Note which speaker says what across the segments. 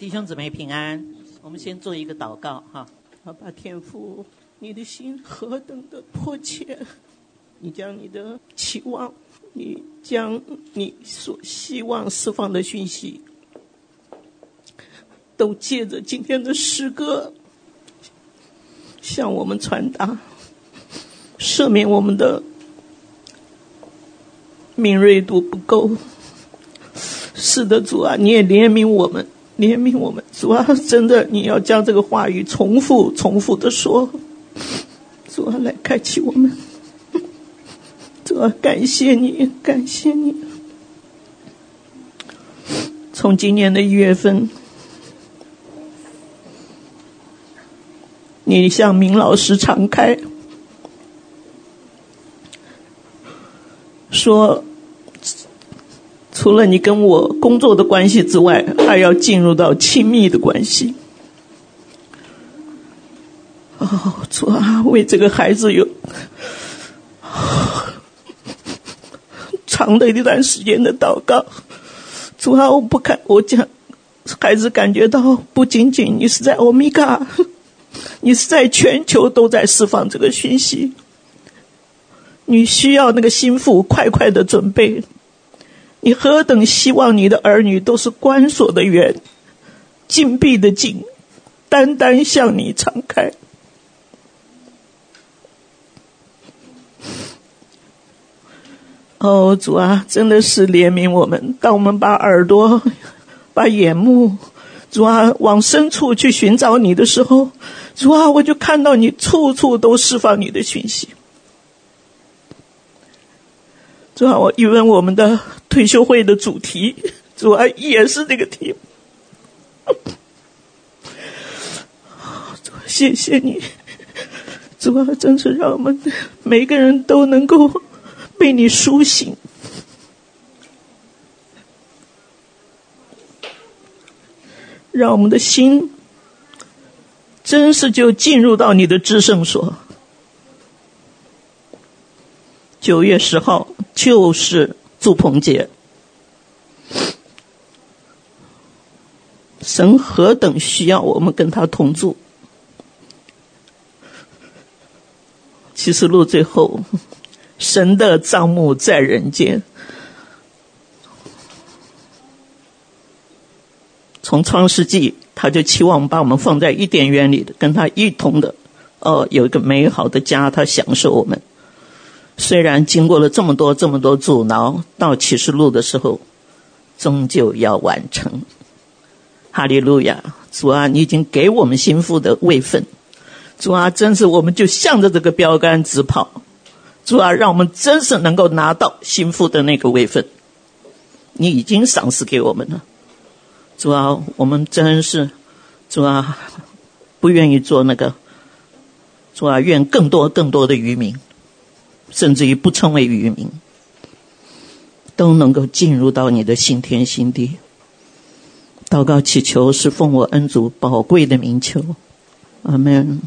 Speaker 1: 弟兄姊妹平安，我们先做一个祷告哈。
Speaker 2: 好吧，天父，你的心何等的迫切，你将你的期望，你将你所希望释放的讯息，都借着今天的诗歌向我们传达，赦免我们的敏锐度不够。是的，主啊，你也怜悯我们。怜悯我们，主啊，真的，你要将这个话语重复、重复的说，主啊，来开启我们，主啊，感谢你，感谢你。从今年的一月份，你向明老师敞开，说。除了你跟我工作的关系之外，还要进入到亲密的关系。哦，主啊，为这个孩子有长的一段时间的祷告。主啊，我不看，我讲，孩子感觉到不仅仅你是在欧米伽，你是在全球都在释放这个讯息。你需要那个心腹快快的准备。你何等希望你的儿女都是关锁的园，禁闭的禁，单单向你敞开。哦，主啊，真的是怜悯我们。当我们把耳朵、把眼目，主啊，往深处去寻找你的时候，主啊，我就看到你处处都释放你的讯息。主啊，我一问我们的退休会的主题，主啊，也是这个题目。主，谢谢你，主啊，真是让我们每个人都能够被你苏醒，让我们的心真是就进入到你的至圣所。九月十号就是祝棚节，神何等需要我们跟他同住。启示录最后，神的帐幕在人间。从创世纪，他就期望把我们放在伊甸园里的，跟他一同的，哦，有一个美好的家，他享受我们。虽然经过了这么多这么多阻挠，到启示录的时候，终究要完成。哈利路亚！主啊，你已经给我们心腹的位分。主啊，真是我们就向着这个标杆直跑。主啊，让我们真是能够拿到心腹的那个位分。你已经赏赐给我们了。主啊，我们真是，主啊，不愿意做那个。主啊，愿更多更多的渔民。甚至于不称为渔民，都能够进入到你的新天新地。祷告祈求是奉我恩主宝贵的名求，阿门。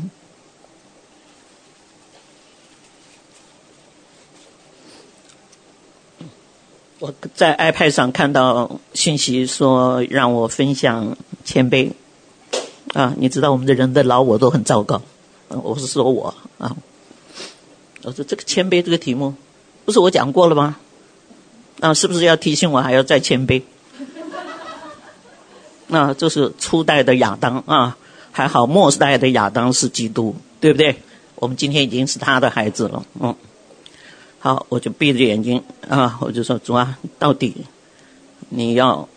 Speaker 2: 我在 iPad 上看到信息说让我分享谦卑，啊，你知道我们的人的老我都很糟糕，我是说我啊。我说这个谦卑这个题目，不是我讲过了吗？那是不是要提醒我还要再谦卑？那这是初代的亚当啊，还好末代的亚当是基督，对不对？我们今天已经是他的孩子了，嗯。好，我就闭着眼睛啊，我就说主啊，到底你要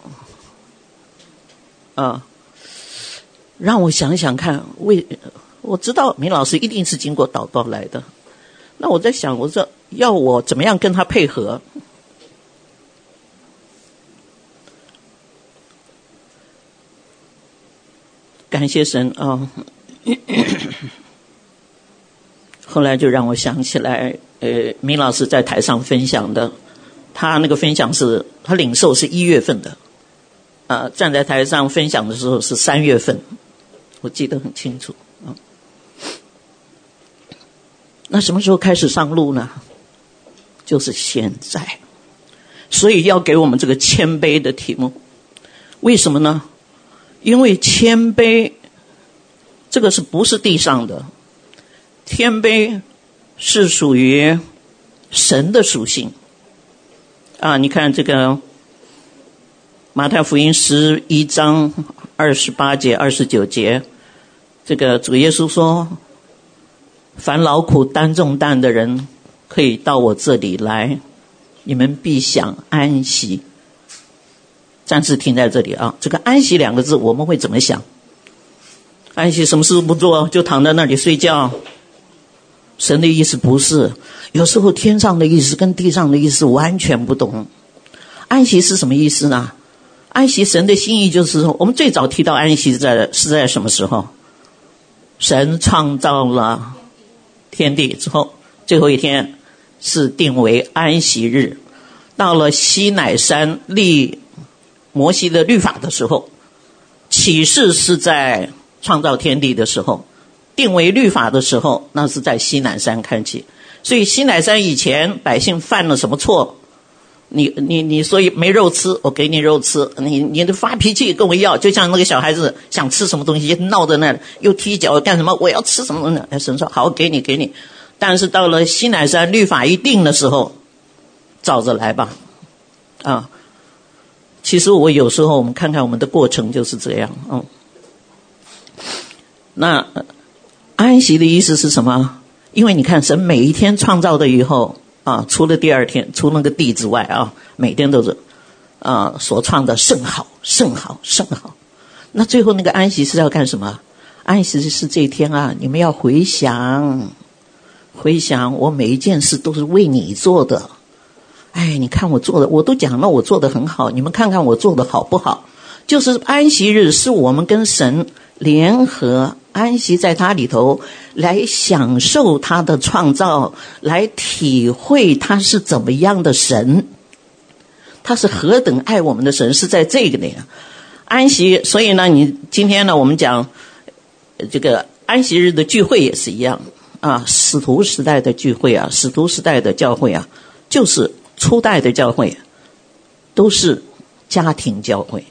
Speaker 2: 啊，让我想想看，为我知道明老师一定是经过祷告来的。那我在想，我说要我怎么样跟他配合？感谢神啊！后来就让我想起来，呃，明老师在台上分享的，他那个分享是，他领受是一月份的，啊、呃，站在台上分享的时候是三月份，我记得很清楚。那什么时候开始上路呢？就是现在，所以要给我们这个谦卑的题目。为什么呢？因为谦卑，这个是不是地上的？谦卑是属于神的属性。啊，你看这个马太福音十一章二十八节、二十九节，这个主耶稣说：“凡劳苦担重担的人，可以到我这里来，你们必享安息。”暂时停在这里啊。这个“安息”两个字，我们会怎么想？安息，什么事都不做，就躺在那里睡觉。神的意思不是，有时候天上的意思跟地上的意思完全不同。安息是什么意思呢？安息，神的心意就是说，我们最早提到安息在是在什么时候？神创造了天地之后，最后一天是定为安息日。到了西乃山立摩西的律法的时候，启示是在创造天地的时候。定为律法的时候，那是在西乃山开启。所以西乃山以前百姓犯了什么错？你你你，所以没肉吃，我给你肉吃。你你的发脾气跟我要，就像那个小孩子想吃什么东西，闹在那里，又踢脚干什么？我要吃什么东西？哎，神说好，给你给你。但是到了西乃山律法一定的时候，照着来吧。啊，其实我有时候我们看看我们的过程就是这样。嗯，那。安息的意思是什么？因为你看，神每一天创造的以后啊，除了第二天，除了那个地之外啊，每天都是啊所创的甚好，甚好，甚好。那最后那个安息是要干什么？安息日是这一天啊，你们要回想，回想我每一件事都是为你做的。哎，你看我做的，我都讲了，我做的很好，你们看看我做的好不好？就是安息日是我们跟神联合。安息在他里头，来享受他的创造，来体会他是怎么样的神，他是何等爱我们的神，是在这个里安息。所以呢，你今天呢，我们讲这个安息日的聚会也是一样啊，使徒时代的聚会啊，使徒时代的教会啊，就是初代的教会，都是家庭教会。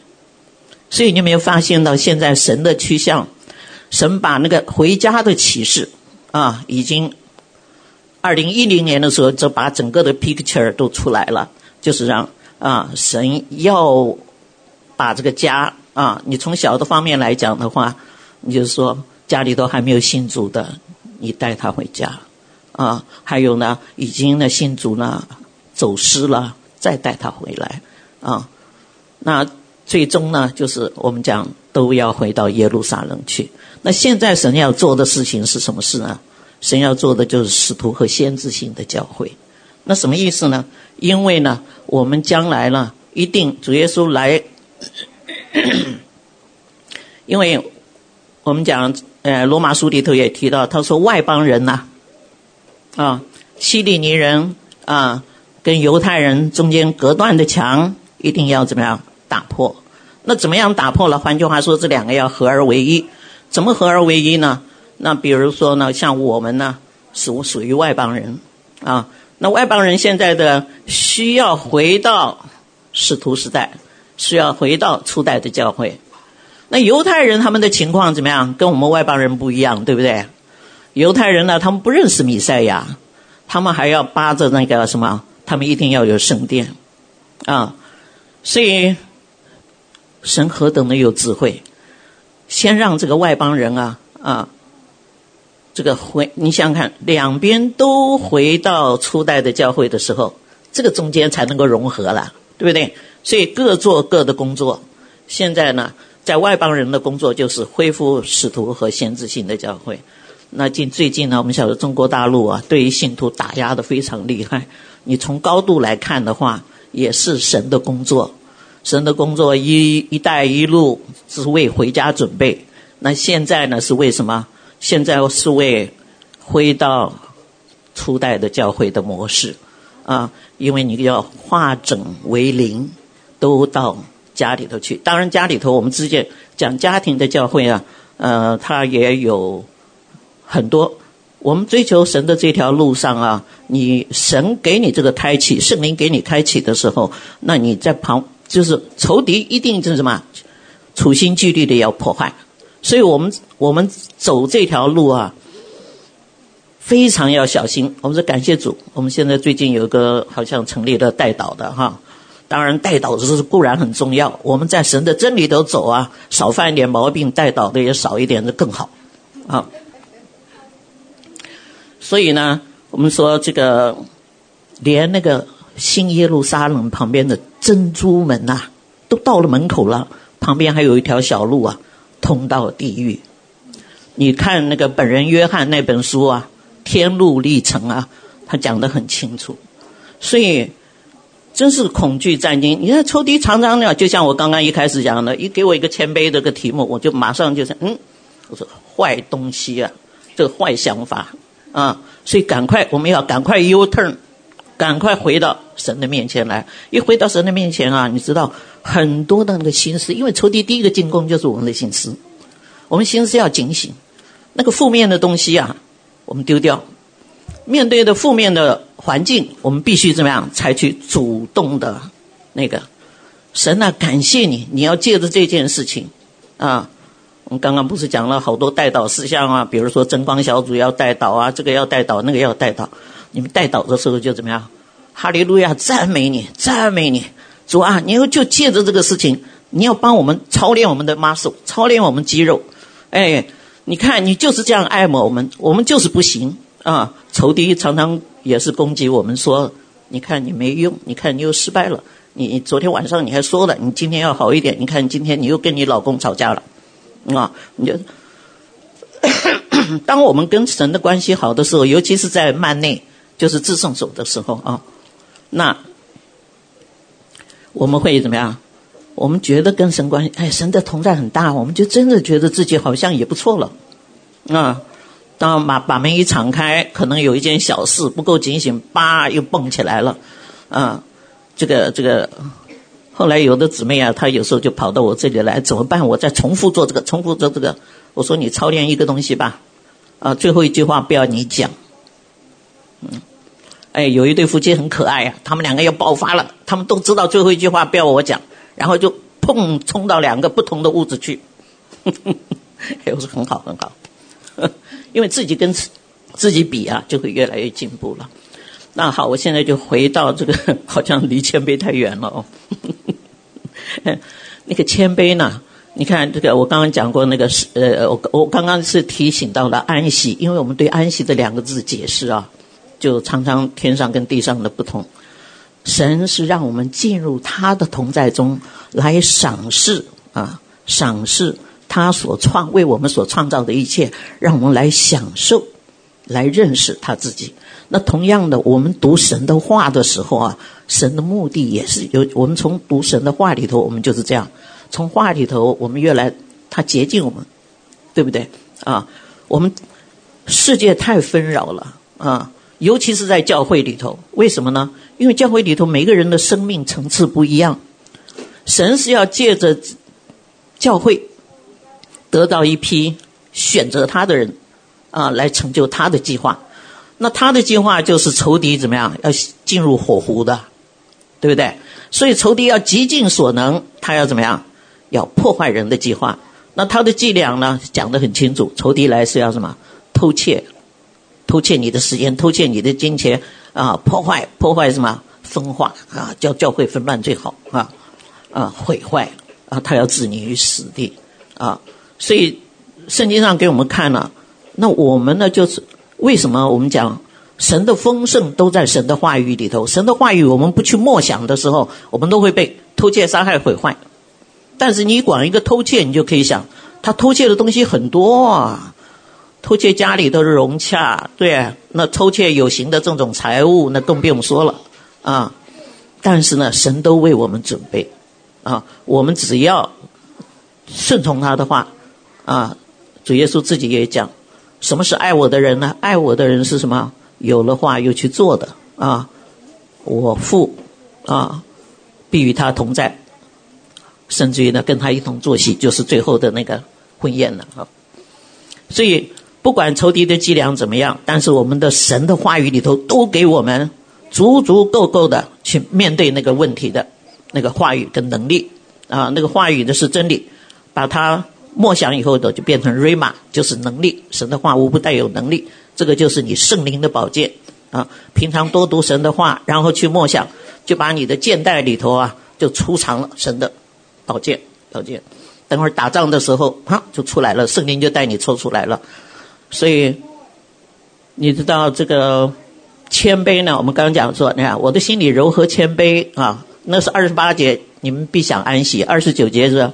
Speaker 2: 所以你有没有发现到现在神的趋向？神把那个回家的启示啊，已经二零一零年的时候就把整个的 picture 都出来了，就是让啊神要把这个家啊，你从小的方面来讲的话，你就是说家里头还没有信主的，你带他回家啊，还有呢已经呢信主呢走失了，再带他回来啊，那最终呢就是我们讲都要回到耶路撒冷去。那现在神要做的事情是什么事呢？神要做的就是使徒和先知性的教会。那什么意思呢？因为呢，我们将来呢，一定主耶稣来，因为我们讲，呃，罗马书里头也提到，他说外邦人呐，啊，希利尼人啊，跟犹太人中间隔断的墙一定要怎么样打破？那怎么样打破了？换句话说，这两个要合而为一。怎么合而为一呢？那比如说呢，像我们呢，属属于外邦人啊。那外邦人现在的需要回到使徒时代，需要回到初代的教会。那犹太人他们的情况怎么样？跟我们外邦人不一样，对不对？犹太人呢，他们不认识弥赛亚，他们还要扒着那个什么？他们一定要有圣殿啊。所以神何等的有智慧！先让这个外邦人啊啊，这个回你想想看，两边都回到初代的教会的时候，这个中间才能够融合了，对不对？所以各做各的工作。现在呢，在外邦人的工作就是恢复使徒和先知性的教会。那近最近呢，我们晓得中国大陆啊，对于信徒打压的非常厉害。你从高度来看的话，也是神的工作。神的工作一一带一路是为回家准备，那现在呢是为什么？现在是为回到初代的教会的模式啊，因为你要化整为零，都到家里头去。当然家里头我们之间讲家庭的教会啊，呃，它也有很多。我们追求神的这条路上啊，你神给你这个开启，圣灵给你开启的时候，那你在旁。就是仇敌一定就是什么，处心积虑的要破坏。所以我们我们走这条路啊，非常要小心。我们是感谢主，我们现在最近有一个好像成立了代祷的哈。当然代祷是固然很重要，我们在神的真理都走啊，少犯一点毛病，代祷的也少一点，就更好啊。所以呢，我们说这个连那个新耶路撒冷旁边的珍珠门呐、都到了门口了，旁边还有一条小路啊。通到地狱，你看那个本人约翰那本书啊，《天路历程》啊，他讲得很清楚。所以真是恐惧战惊。你看抽屉常常的，就像我刚刚一开始讲的，一给我一个谦卑这个题目，我就马上就是嗯，我说坏东西啊，这个坏想法啊，所以赶快我们要赶快 U turn，赶快回到神的面前来。一回到神的面前啊，你知道。很多的那个心思，因为仇敌第一个进攻就是我们的心思，我们心思要警醒，那个负面的东西啊，我们丢掉。面对的负面的环境，我们必须怎么样？采取主动的那个。神啊，感谢你，你要借着这件事情啊，我们刚刚不是讲了好多代祷事项啊，比如说争光小组要代祷啊，这个要代祷，那个要代祷。你们代祷的时候就怎么样？哈利路亚，赞美你，赞美你。主啊，你又就借着这个事情，你要帮我们操练我们的 muscle，操练我们肌肉。哎，你看你就是这样爱慕我们，我们就是不行啊！仇敌常常也是攻击我们说，你看你没用，你看你又失败了。你昨天晚上你还说了，你今天要好一点。你看今天你又跟你老公吵架了，啊！你就 当我们跟神的关系好的时候，尤其是在幔内，就是自圣所的时候啊，那。我们会怎么样？我们觉得跟神关系，哎，神的同在很大，我们就真的觉得自己好像也不错了。啊，当把把门一敞开，可能有一件小事不够警醒，叭又蹦起来了。啊，这个这个，后来有的姊妹啊，她有时候就跑到我这里来，怎么办？我再重复做这个，重复做这个。我说你操练一个东西吧。啊，最后一句话不要你讲。哎，有一对夫妻很可爱啊，他们两个要爆发了，他们都知道最后一句话不要我讲，然后就砰冲到两个不同的屋子去。呵 呵我说很好很好，因为自己跟自己比啊，就会越来越进步了。那好，我现在就回到这个，好像离谦卑太远了哦。那个谦卑呢？你看这个，我刚刚讲过那个是呃，我我刚刚是提醒到了安息，因为我们对安息这两个字解释啊。就常常天上跟地上的不同，神是让我们进入他的同在中来赏识啊，赏识他所创为我们所创造的一切，让我们来享受，来认识他自己。那同样的，我们读神的话的时候啊，神的目的也是有。我们从读神的话里头，我们就是这样，从话里头我们越来他接近我们，对不对啊？我们世界太纷扰了啊。尤其是在教会里头，为什么呢？因为教会里头每个人的生命层次不一样，神是要借着教会得到一批选择他的人啊，来成就他的计划。那他的计划就是仇敌怎么样？要进入火湖的，对不对？所以仇敌要极尽所能，他要怎么样？要破坏人的计划。那他的伎俩呢？讲得很清楚，仇敌来是要什么？偷窃。偷窃你的时间，偷窃你的金钱，啊，破坏破坏什么？分化啊，叫教会分乱最好啊，啊，毁坏啊，他要置你于死地啊。所以圣经上给我们看了，那我们呢，就是为什么我们讲神的丰盛都在神的话语里头？神的话语我们不去默想的时候，我们都会被偷窃、杀害、毁坏。但是你管一个偷窃，你就可以想，他偷窃的东西很多啊。偷窃家里都是融洽，对，那偷窃有形的这种财物，那更不用说了啊。但是呢，神都为我们准备啊，我们只要顺从他的话啊。主耶稣自己也讲，什么是爱我的人呢？爱我的人是什么？有了话又去做的啊。我父啊，必与他同在，甚至于呢，跟他一同坐席，就是最后的那个婚宴了啊。所以。不管仇敌的伎俩怎么样，但是我们的神的话语里头都给我们足足够够的去面对那个问题的那个话语跟能力啊，那个话语的是真理，把它默想以后的就变成 Rhema，就是能力。神的话无不带有能力，这个就是你圣灵的宝剑啊。平常多读神的话，然后去默想，就把你的剑袋里头啊就储藏了神的宝剑。宝剑，等会儿打仗的时候，哈就出来了，圣灵就带你抽出来了。所以你知道这个谦卑呢？我们刚刚讲说，你看我的心里柔和谦卑啊，那是二十八节，你们必享安息。二十九节是。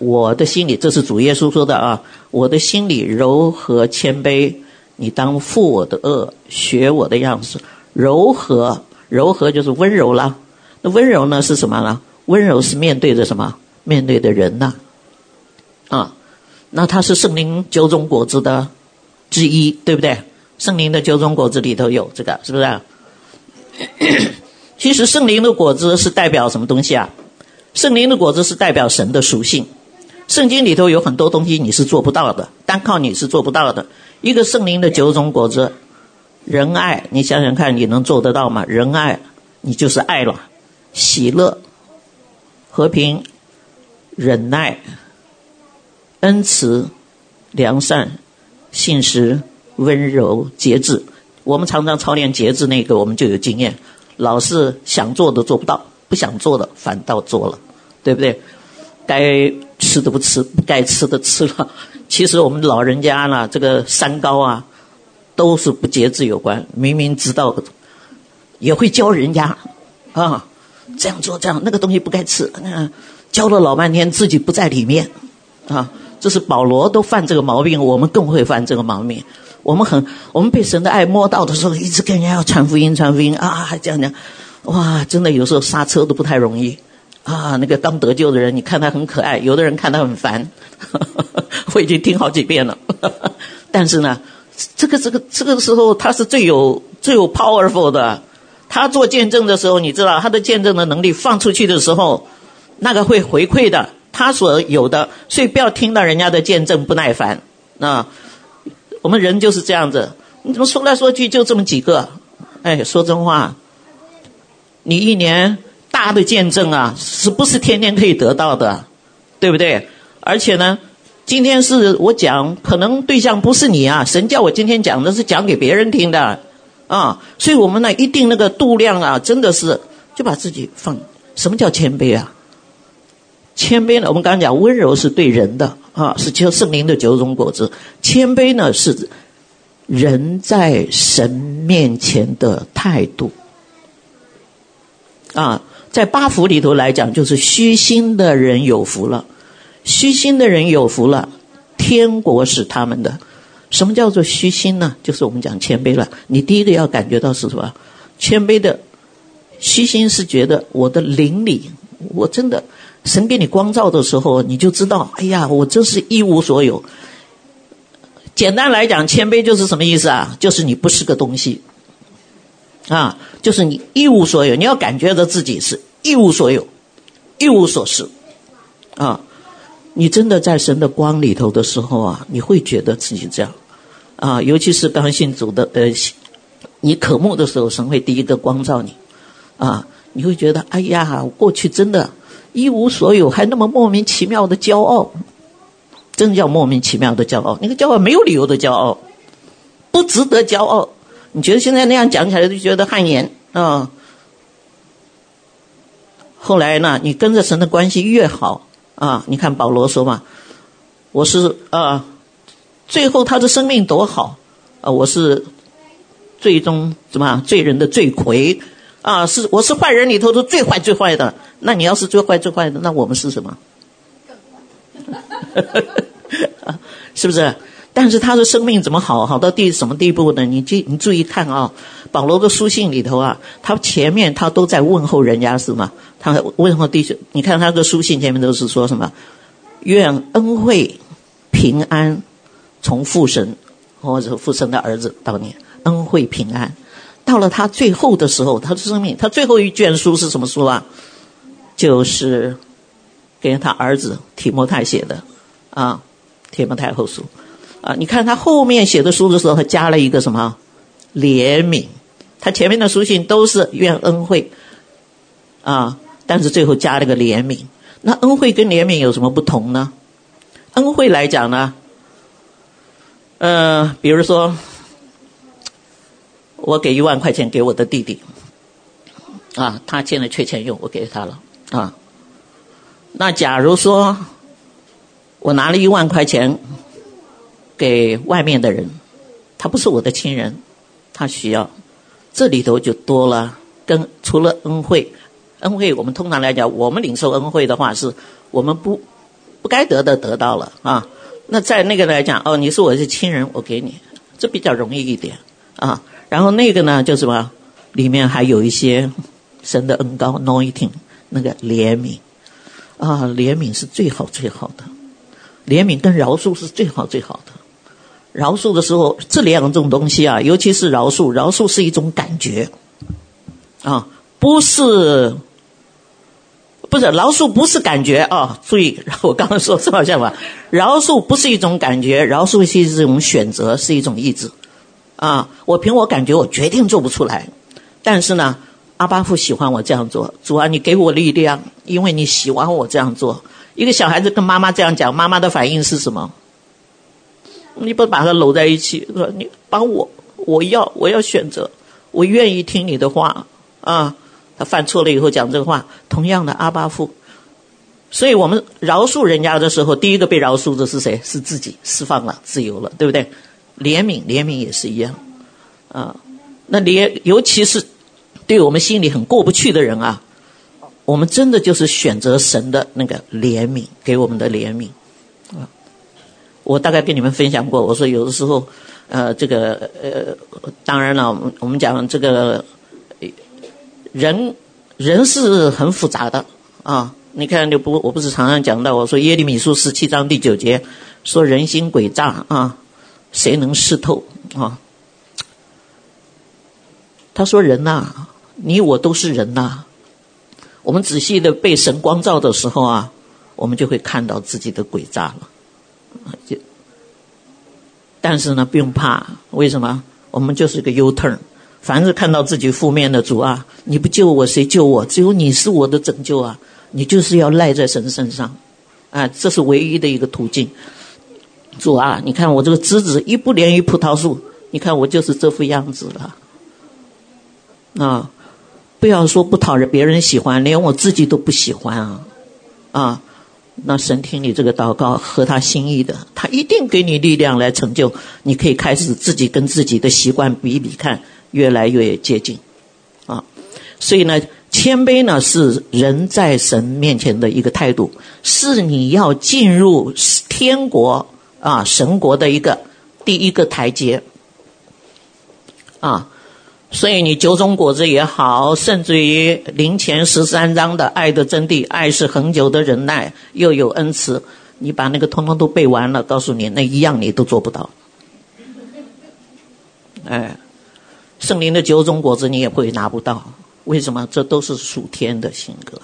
Speaker 2: 我的心里，这是主耶稣说的啊！我的心里柔和谦卑，你当负我的轭，学我的样式。柔和，柔和就是温柔了。那温柔呢是什么呢？温柔是面对着什么？面对的人呐。啊，那他是圣灵九种果子的之一，对不对？圣灵的九种果子里头有这个，是不是？其实圣灵的果子是代表什么东西啊？圣灵的果子是代表神的属性。圣经里头有很多东西你是做不到的，单靠你是做不到的。一个圣灵的九种果子，仁爱，你想想看，你能做得到吗？仁爱，你就是爱了。喜乐、和平、忍耐、恩慈、良善、信实、温柔、节制。我们常常操练节制那个，我们就有经验。老是想做的做不到，不想做的反倒做了，对不对？该吃的不吃，不该吃的吃了。其实我们老人家呢，这个三高啊，都是不节制有关。明明知道，也会教人家啊，这样做这样，那个东西不该吃。嗯，教了老半天，自己不在里面啊。这是保罗都犯这个毛病，我们更会犯这个毛病。我们很，我们被神的爱摸到的时候，一直跟人家要传福音，传福音啊，这样讲，哇，真的有时候刹车都不太容易。啊，那个刚得救的人，你看他很可爱，有的人看他很烦，我已经听好几遍了。但是呢，这个这个这个时候他是最有最有 powerful 的。他做见证的时候，你知道他的见证的能力放出去的时候，那个会回馈的，他所有的。所以不要听到人家的见证不耐烦。啊，我们人就是这样子，你怎么说来说去就这么几个？哎，说真话，你一年。大的见证啊，是不是天天可以得到的，对不对？而且呢，今天是我讲，可能对象不是你啊。神叫我今天讲的是讲给别人听的啊，所以我们呢，一定那个度量啊，真的是就把自己放。什么叫谦卑啊？谦卑呢，我们刚刚讲温柔是对人的啊，是求圣灵的九种果子。谦卑呢，是人在神面前的态度啊。在八福里头来讲，就是虚心的人有福了，虚心的人有福了，天国是他们的。什么叫做虚心呢？就是我们讲谦卑了。你第一个要感觉到是什么？谦卑的虚心是觉得我的灵里，我真的神给你光照的时候，你就知道，哎呀，我真是一无所有。简单来讲，谦卑就是什么意思啊？就是你不是个东西。啊，就是你一无所有，你要感觉到自己是一无所有，一无所事，啊，你真的在神的光里头的时候啊，你会觉得自己这样，啊，尤其是刚信主的呃，你渴慕的时候，神会第一个光照你，啊，你会觉得哎呀，过去真的，一无所有，还那么莫名其妙的骄傲，真叫莫名其妙的骄傲，那个骄傲没有理由的骄傲，不值得骄傲。你觉得现在那样讲起来就觉得汗颜啊？后来呢，你跟着神的关系越好啊，你看保罗说嘛，我是啊，最后他的生命多好啊，我是最终什么罪人的罪魁啊，是我是坏人里头的最坏最坏的。那你要是最坏最坏的，那我们是什么？是不是？但是他的生命怎么好好到第什么地步呢？你记你注意看啊，保罗的书信里头啊，他前面他都在问候人家是吗？他问候弟兄，你看他的书信前面都是说什么？愿恩惠平安从父神或者父神的儿子到你，恩惠平安。到了他最后的时候，他的生命，他最后一卷书是什么书啊？就是给他儿子提摩太写的啊，提摩太后书。啊，你看他后面写的书的时候，他加了一个什么怜悯？他前面的书信都是愿恩惠，啊，但是最后加了个怜悯。那恩惠跟怜悯有什么不同呢？恩惠来讲呢，呃，比如说，我给一万块钱给我的弟弟，啊，他现在缺钱用，我给他了，啊，那假如说我拿了一万块钱给外面的人，他不是我的亲人，他需要，这里头就多了，跟除了恩惠，恩惠我们通常来讲，我们领受恩惠的话，是我们不。不该得的得到了啊，那在那个来讲哦，你是我的亲人，我给你，这比较容易一点啊。然后那个呢，就什么，里面还有一些神的恩膏 anointing 那个怜悯啊，怜悯是最好最好的，怜悯跟饶恕是最好最好的。饶恕的时候，这两种东西啊，尤其是饶恕，饶恕是一种感觉啊，不是。不是饶恕，不是感觉啊、注意，我刚刚说什么像吧？饶恕不是一种感觉，饶恕是一种选择，是一种意志。啊，我凭我感觉，我决定做不出来。但是呢，阿巴父喜欢我这样做，主啊，你给我力量，因为你喜欢我这样做。一个小孩子跟妈妈这样讲，妈妈的反应是什么？你不把他搂在一起，说你帮我，我要，我要选择，我愿意听你的话啊。他犯错了以后讲这个话，同样的阿巴父，所以我们饶恕人家的时候，第一个被饶恕的是谁？是自己释放了、自由了，对不对？怜悯，怜悯也是一样，啊，那怜，尤其是对我们心里很过不去的人啊，我们真的就是选择神的那个怜悯，给我们的怜悯，啊，我大概跟你们分享过，我说有的时候，呃，这个呃，当然了，我们我们讲这个。人，人是很复杂的啊！你看，你不，我不是常常讲到，我说耶利米书十七章第九节说人心诡诈啊，谁能识透啊？他说人呐、你我都是人呐、我们仔细的被神光照的时候啊，我们就会看到自己的诡诈了。就，但是呢，不用怕，为什么？我们就是个 U turn。凡是看到自己负面的主啊，你不救我谁救我？只有你是我的拯救啊！你就是要赖在神身上，啊，这是唯一的一个途径。主啊，你看我这个枝子一不连于葡萄树，你看我就是这副样子了。啊，不要说不讨人别人喜欢，连我自己都不喜欢啊！啊，那神听你这个祷告合他心意的，他一定给你力量来成就。你可以开始自己跟自己的习惯比一比看。越来越接近，啊，所以呢，谦卑呢是人在神面前的一个态度，是你要进入天国啊神国的一个第一个台阶，啊，所以你九种果子也好，甚至于灵前十三章的爱的真谛，爱是恒久的忍耐，又有恩慈，你把那个通通都背完了，告诉你那一样你都做不到，哎。圣灵的九种果子你也会拿不到，为什么？这都是属天的性格，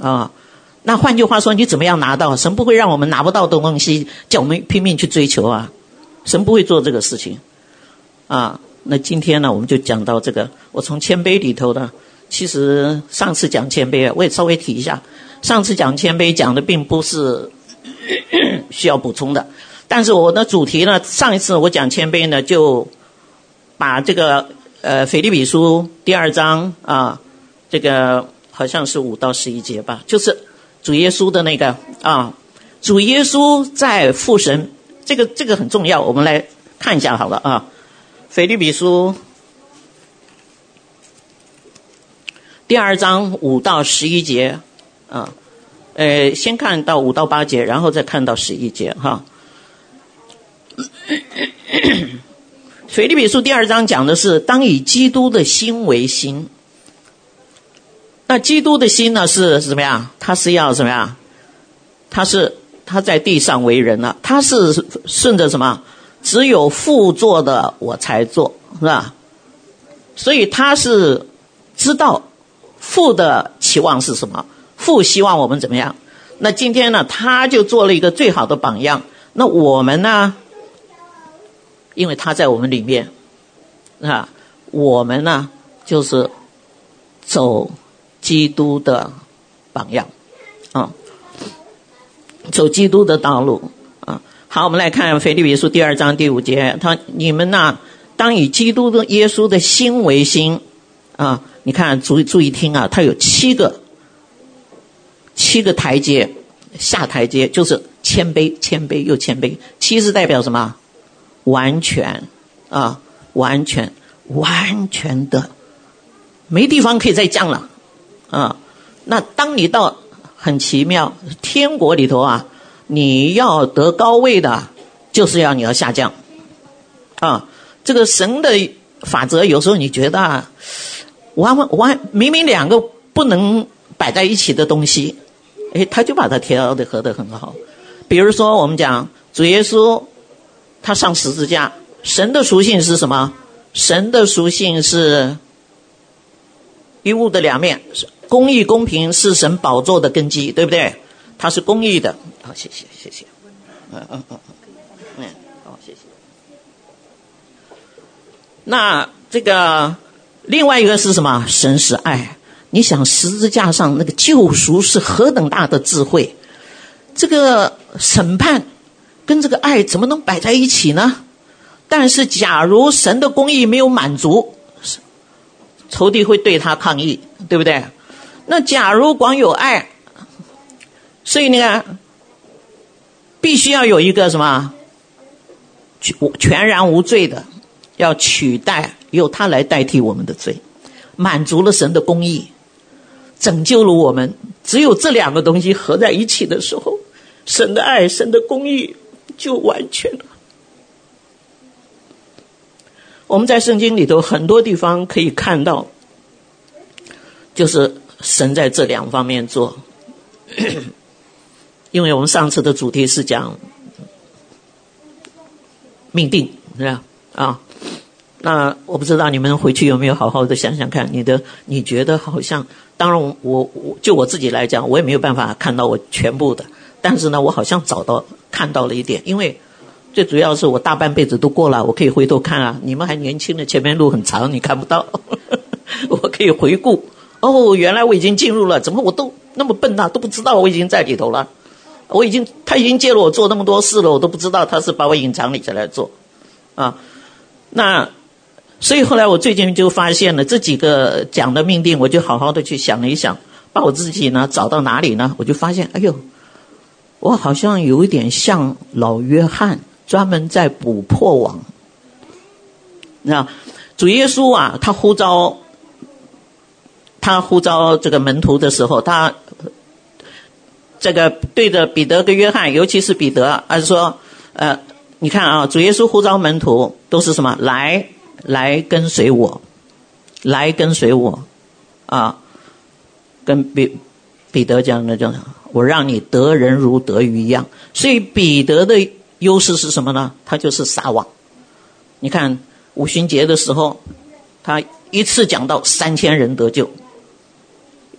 Speaker 2: 啊，那换句话说，你怎么样拿到？神不会让我们拿不到的东西，叫我们拼命去追求啊，神不会做这个事情，啊，那今天呢，我们就讲到这个。我从谦卑里头呢，其实上次讲谦卑啊，我也稍微提一下。上次讲谦卑讲的并不是 需要补充的，但是我的主题呢，上一次我讲谦卑呢就。把这个呃，腓立比书第二章啊，这个好像是五到十一节吧，就是主耶稣的那个啊，主耶稣在父神，这个这个很重要，我们来看一下好了啊，腓立比书第二章五到十一节啊，呃，先看到五到八节，然后再看到十一节哈。腓立比书第二章讲的是，当以基督的心为心。那基督的心呢，是什么样？他是要什么样？他是他在地上为人了，他是顺着什么？只有父做的我才做，是吧？所以他是知道父的期望是什么，父希望我们怎么样。那今天呢，他就做了一个最好的榜样。那我们呢？因为他在我们里面，啊，我们呢就是走基督的榜样，啊，走基督的道路啊。好，我们来看腓立比书第二章第五节，他你们呐、当以基督的耶稣的心为心啊。你看，注意注意听啊，他有七个七个台阶下台阶，就是谦卑，谦卑又谦卑。七是代表什么？完全啊，完全完全的，没地方可以再降了啊。那当你到很奇妙天国里头啊，你要得高位的，就是要你要下降啊。这个神的法则，有时候你觉得啊，完完明明两个不能摆在一起的东西，哎，他就把它调的合得很好。比如说，我们讲主耶稣。他上十字架，神的属性是什么？神的属性是一物的两面，公义公平是神宝座的根基，对不对？他是公义的。好，谢谢，谢谢。嗯嗯嗯嗯，好，谢谢。那这个另外一个是什么？神是爱。你想十字架上那个救赎是何等大的智慧？这个审判。跟这个爱怎么能摆在一起呢？但是，假如神的公义没有满足，仇敌会对他抗议，对不对？那假如光有爱，所以呢，必须要有一个什么全全然无罪的，要取代由他来代替我们的罪，满足了神的公义，拯救了我们。只有这两个东西合在一起的时候，神的爱，神的公义。就完全了。我们在圣经里头很多地方可以看到，就是神在这两方面做。因为我们上次的主题是讲命定，是吧？啊，那我不知道你们回去有没有好好的想想看，你的你觉得好像，当然我我就我自己来讲，我也没有办法看到我全部的。但是呢，我好像找到看到了一点，因为最主要是我大半辈子都过了，我可以回头看啊。你们还年轻的，前面路很长，你看不到，我可以回顾。哦，原来我已经进入了，怎么我都那么笨呐，都不知道我已经在里头了。我已经他已经借了我做那么多事了，我都不知道他是把我隐藏起来做啊。那所以后来我最近就发现了这几个讲的命定，我就好好的去想了一想，把我自己呢找到哪里呢？我就发现，哎呦。我好像有一点像老约翰，专门在捕破网。那主耶稣啊，他呼召他呼召这个门徒的时候，他这个对着彼得跟约翰，尤其是彼得，还是说，呃，你看啊，主耶稣呼召门徒都是什么？来，来跟随我，来跟随我，啊，跟彼彼得讲的这样。我让你得人如得鱼一样，所以彼得的优势是什么呢？他就是撒网。你看五旬节的时候，他一次讲到三千人得救，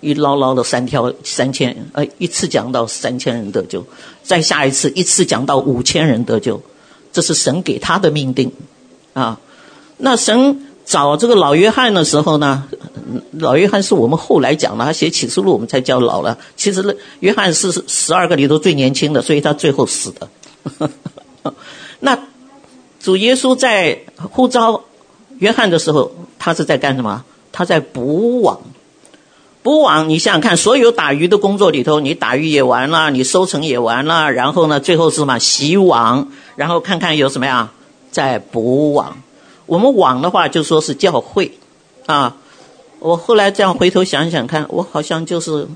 Speaker 2: 一捞捞的三条三千，呃，一次讲到三千人得救，再下一次一次讲到五千人得救，这是神给他的命定啊。那神。找这个老约翰的时候呢，老约翰是我们后来讲的，他写启示录我们才叫老了。其实约翰是十二个里头最年轻的，所以他最后死的。那主耶稣在呼召约翰的时候，他是在干什么？他在补网。补网，你想想看，所有打鱼的工作里头，你打鱼也完了，你收成也完了，然后呢，最后是什么？洗网，然后看看有什么呀？在补网。我们网的话就说是教会，啊，我后来这样回头想想看，我好像就是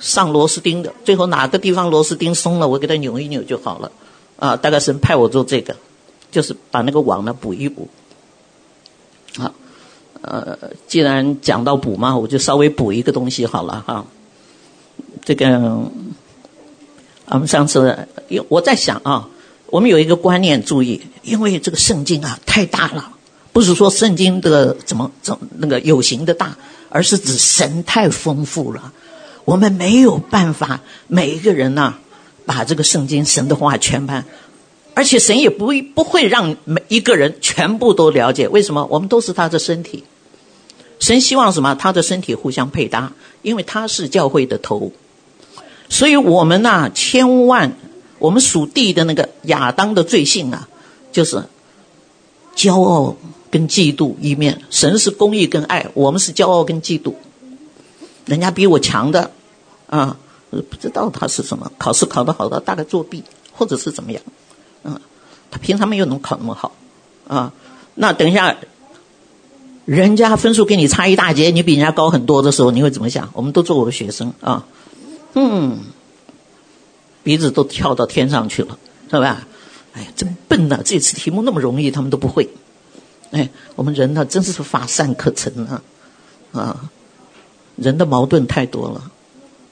Speaker 2: 上螺丝钉的，最后哪个地方螺丝钉松了，我给它扭一扭就好了，啊，大概神派我做这个，就是把那个网呢补一补，好，呃，既然讲到补嘛，我就稍微补一个东西好了哈，这个我们上次，我在想啊。我们有一个观念，注意，因为这个圣经啊太大了，不是说圣经的怎么怎么那个有形的大，而是指神太丰富了，我们没有办法每一个人呐、啊、把这个圣经神的话全盘，而且神也不会不会让每一个人全部都了解。为什么？我们都是他的身体，神希望什么？他的身体互相配搭，因为他是教会的头。所以我们呐、千万，我们属地的那个亚当的罪性啊，就是骄傲跟嫉妒一面。神是公义跟爱，我们是骄傲跟嫉妒。人家比我强的，啊，不知道他是什么，考试考得好的大概作弊，或者是怎么样，他凭什么又能考那么好？啊，那等一下。人家分数跟你差一大截，你比人家高很多的时候，你会怎么想？我们都做过学生啊，嗯，鼻子都跳到天上去了，是吧？哎呀，真笨呐！这次题目那么容易，他们都不会。哎，我们人呢，真是乏善可陈啊！啊，人的矛盾太多了。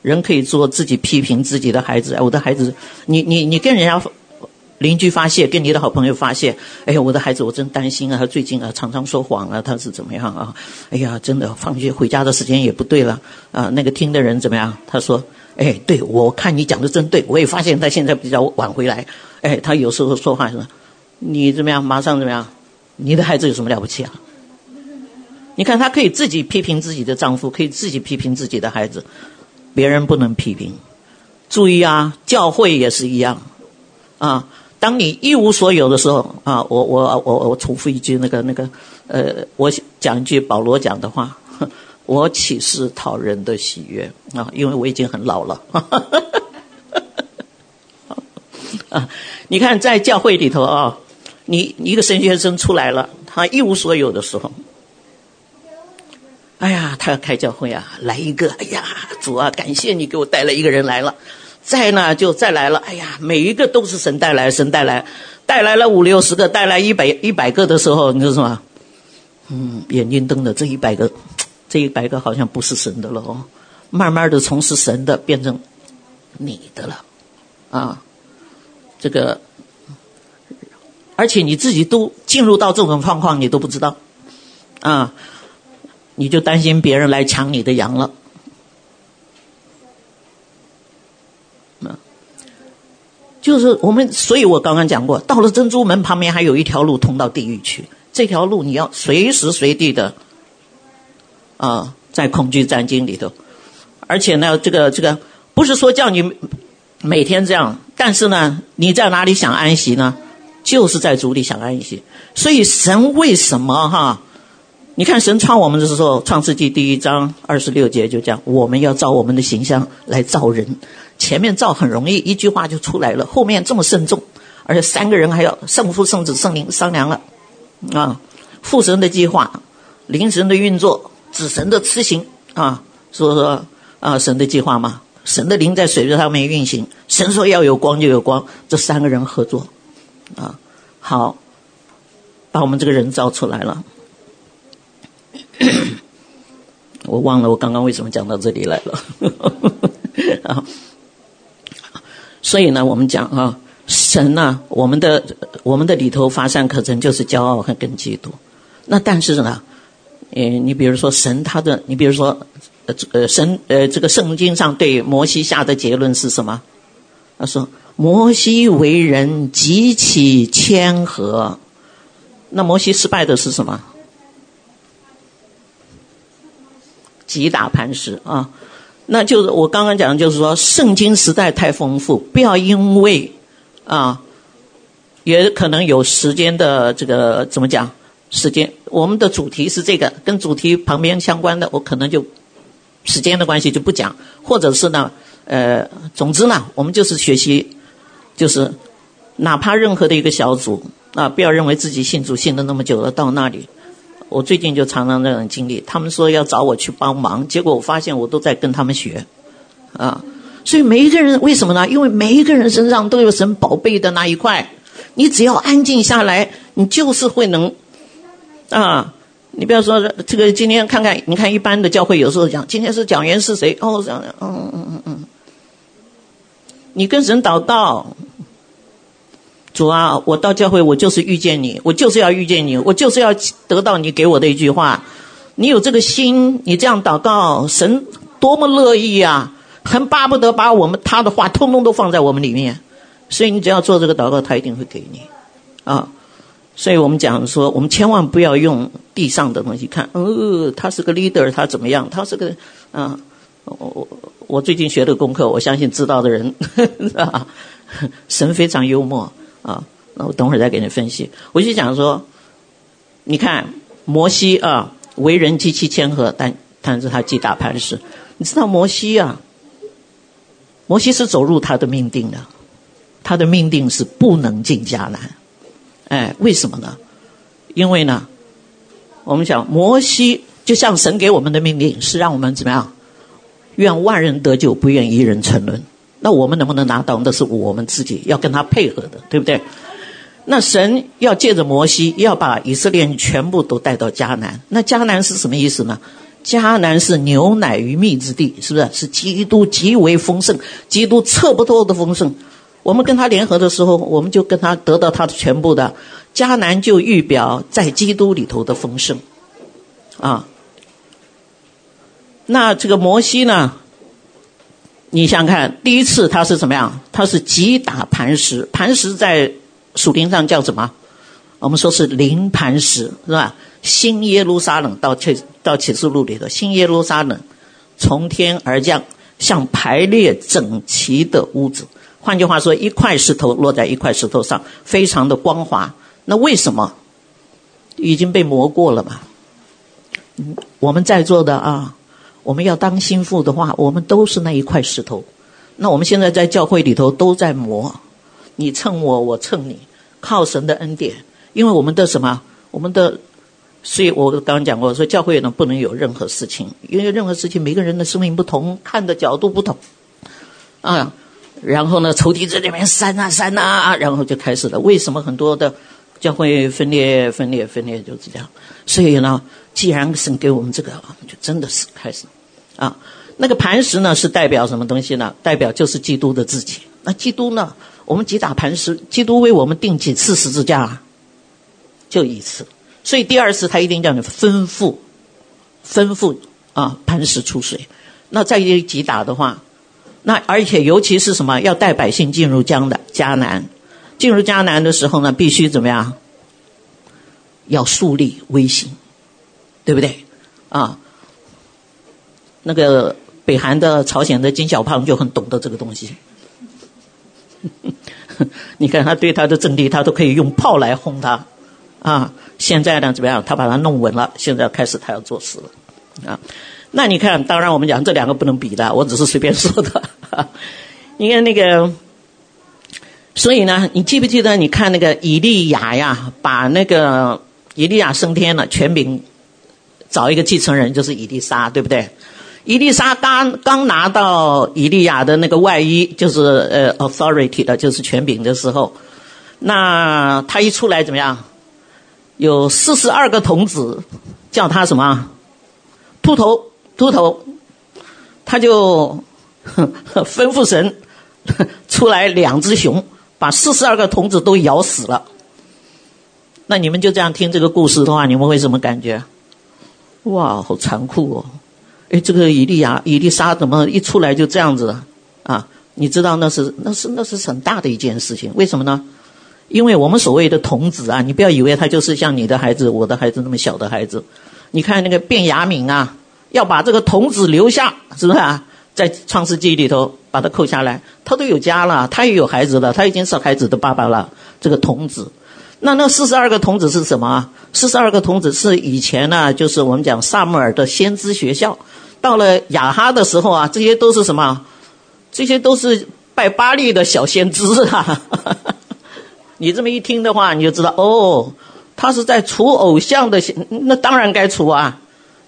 Speaker 2: 人可以做自己批评自己的孩子，哎，我的孩子，你你你跟人家。邻居发泄，跟你的好朋友发泄，哎呀，我的孩子，我真担心啊！他最近啊，常常说谎啊，他是怎么样啊？哎呀，真的，放学回家的时间也不对了啊。那个听的人怎么样？他说，哎，对，我看你讲的真对，我也发现他现在比较晚回来。哎，他有时候说话什么，你怎么样？马上怎么样？你的孩子有什么了不起啊？你看，他可以自己批评自己的丈夫，可以自己批评自己的孩子，别人不能批评。注意啊，教会也是一样啊。当你一无所有的时候啊，我我我我重复一句那个那个，呃，我讲一句保罗讲的话，我岂是讨人的喜悦啊？因为我已经很老了。啊，你看在教会里头啊，你一个神学生出来了，他一无所有的时候，哎呀，他要开教会啊，来一个，哎呀，主啊，感谢你给我带了一个人来了。再呢，就再来了。哎呀，每一个都是神带来，神带来，带来了五六十个，带来一百一百个的时候，你说什么？嗯，眼睛瞪的这一百个，这一百个好像不是神的了哦。慢慢的从是神的变成你的了，啊，这个，而且你自己都进入到这种状况，你都不知道，啊，你就担心别人来抢你的羊了。就是我们，所以我刚刚讲过，到了珍珠门旁边还有一条路通到地狱去。这条路你要随时随地的啊，在恐惧战经里头。而且呢，这个这个不是说叫你每天这样，但是呢，你在哪里想安息呢？就是在主里想安息。所以神为什么哈？你看神创我们的时候，《创世纪》第一章二十六节就讲，我们要照我们的形象来造人。前面造很容易，一句话就出来了。后面这么慎重，而且三个人还要圣父、圣子、圣灵商量了，啊，父神的计划，灵神的运作，子神的施行，啊，说说啊，神的计划嘛，神的灵在水上面运行，神说要有光就有光，这三个人合作，啊，好，把我们这个人造出来了。我忘了我刚刚为什么讲到这里来了，啊。所以呢，我们讲啊，神呢、我们的我们的里头发善可陈，就是骄傲和跟嫉妒。那但是呢，呃，你比如说神他的，你比如说，呃呃神呃这个圣经上对摩西下的结论是什么？他说摩西为人极其谦和。那摩西失败的是什么？击打磐石啊。那就是我刚刚讲的，就是说圣经实在太丰富，不要因为啊，也可能有时间的这个怎么讲？时间，我们的主题是这个，跟主题旁边相关的，我可能就时间的关系就不讲，或者是呢，呃，总之呢，我们就是学习，就是哪怕任何的一个小组啊，不要认为自己信主信了那么久了，到那里。我最近就常常这种经历，他们说要找我去帮忙，结果我发现我都在跟他们学，啊，所以每一个人为什么呢？因为每一个人身上都有神宝贝的那一块，你只要安静下来，你就是会能，啊，你不要说这个今天看看，你看一般的教会有时候讲今天是讲员是谁？哦，这样，嗯嗯嗯嗯，你跟神祷告。主啊，我到教会，我就是遇见你，我就是要遇见你，我就是要得到你给我的一句话。你有这个心，你这样祷告，神多么乐意啊，很巴不得把我们他的话通通都放在我们里面。所以你只要做这个祷告，他一定会给你啊。所以我们讲说，我们千万不要用地上的东西看，呃，他是个 leader，他怎么样？他是个啊，我我我最近学的功课，我相信知道的人，啊，神非常幽默啊。那我等会儿再给你分析。我就想说，你看摩西啊，为人极其谦和，但但是他击打磐石。你知道摩西啊？摩西是走入他的命定的，他的命定是不能进迦南。哎，为什么呢？因为呢，我们讲摩西就像神给我们的命令是让我们怎么样？愿万人得救，不愿一人沉沦。那我们能不能拿到？那是我们自己要跟他配合的，对不对？那神要借着摩西，要把以色列全部都带到迦南。那迦南是什么意思呢？迦南是牛奶与蜜之地，是不是？是基督极为丰盛，基督测不透的丰盛。我们跟他联合的时候，我们就跟他得到他的全部的。迦南就预表在基督里头的丰盛，啊。那这个摩西呢？你想看，第一次他是怎么样？他是击打磐石，磐石在属灵上叫什么？我们说是灵磐石，是吧？新耶路撒冷到启到启示录里头，新耶路撒冷从天而降，像排列整齐的屋子。换句话说，一块石头落在一块石头上，非常的光滑。那为什么？已经被磨过了嘛？我们在座的啊，我们要当心腹的话，我们都是那一块石头。那我们现在在教会里头都在磨，你蹭我，我蹭你，靠神的恩典，因为我们的什么？我们的。所以我刚刚讲过，说教会呢不能有任何事情，因为任何事情每个人的生命不同，看的角度不同，啊，然后呢，仇敌在里面煽啊煽啊，然后就开始了。为什么很多的教会分裂、分裂、分裂就是这样？所以呢，既然神给我们这个，就真的是开始啊。那个磐石呢，是代表什么东西呢？代表就是基督的自己。那基督呢？我们击打磐石，基督为我们钉几次十字架啊？就一次。所以第二次他一定叫你吩咐，吩咐啊，磐石出水。那再一击打的话，那而且尤其是什么？要带百姓进入江的迦南，进入迦南的时候呢，必须怎么样？要树立威信，对不对？啊，那个北韩的、朝鲜的金小胖就很懂得这个东西。你看他对他的阵地，他都可以用炮来轰他。啊，现在呢怎么样？他把它弄稳了，现在开始他要做事了，啊，那你看，当然我们讲这两个不能比的，我只是随便说的。啊、你看那个，所以呢，你记不记得？你看那个以利亚呀，把那个以利亚升天了，权柄找一个继承人，就是以利沙，对不对？伊丽莎刚刚拿到伊利亚的那个外衣，就是呃 authority 的，就是权柄的时候，那他一出来怎么样？有四十二个童子，叫他什么？秃头，秃头，他就 吩咐神 出来两只熊，把四十二个童子都咬死了。那你们就这样听这个故事的话，你们会什么感觉？哇，好残酷哦！哎，这个以利亚、以利沙怎么一出来就这样子啊？你知道那是那是那是很大的一件事情，为什么呢？因为我们所谓的童子啊，你不要以为他就是像你的孩子、我的孩子那么小的孩子。你看那个便雅敏啊，要把这个童子留下，是不是啊？在创世纪里头把他扣下来，他都有家了，他也有孩子了，他已经是孩子的爸爸了。这个童子，那那四十二个童子是什么？四十二个童子是以前呢，就是我们讲撒母耳的先知学校。到了亚哈的时候啊，这些都是什么？这些都是拜巴力的小先知啊。你这么一听的话，你就知道哦，他是在除偶像的，那当然该除啊，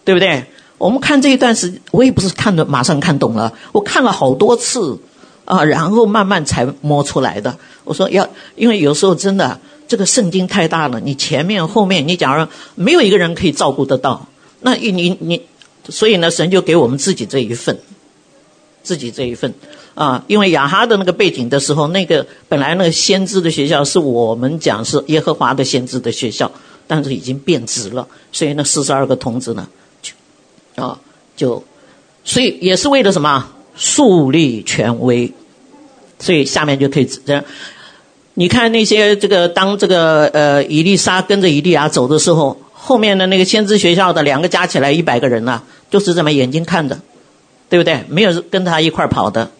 Speaker 2: 对不对？我们看这一段时，我也不是看的马上看懂了，我看了好多次啊，然后慢慢才摸出来的。我说要，因为有时候真的这个圣经太大了，你前面后面你假如没有一个人可以照顾得到，那你你，所以呢，神就给我们自己这一份，自己这一份。啊，因为亚哈的那个背景的时候，那个本来那个先知的学校是我们讲是耶和华的先知的学校，但是已经变质了，所以那四十二个童子呢，就啊就，所以也是为了什么树立权威，所以下面就可以这样。你看那些这个当这个呃伊丽莎跟着伊利亚走的时候，后面的那个先知学校的两个加起来一百个人呢、就是这么眼睛看着，对不对？没有跟他一块儿跑的，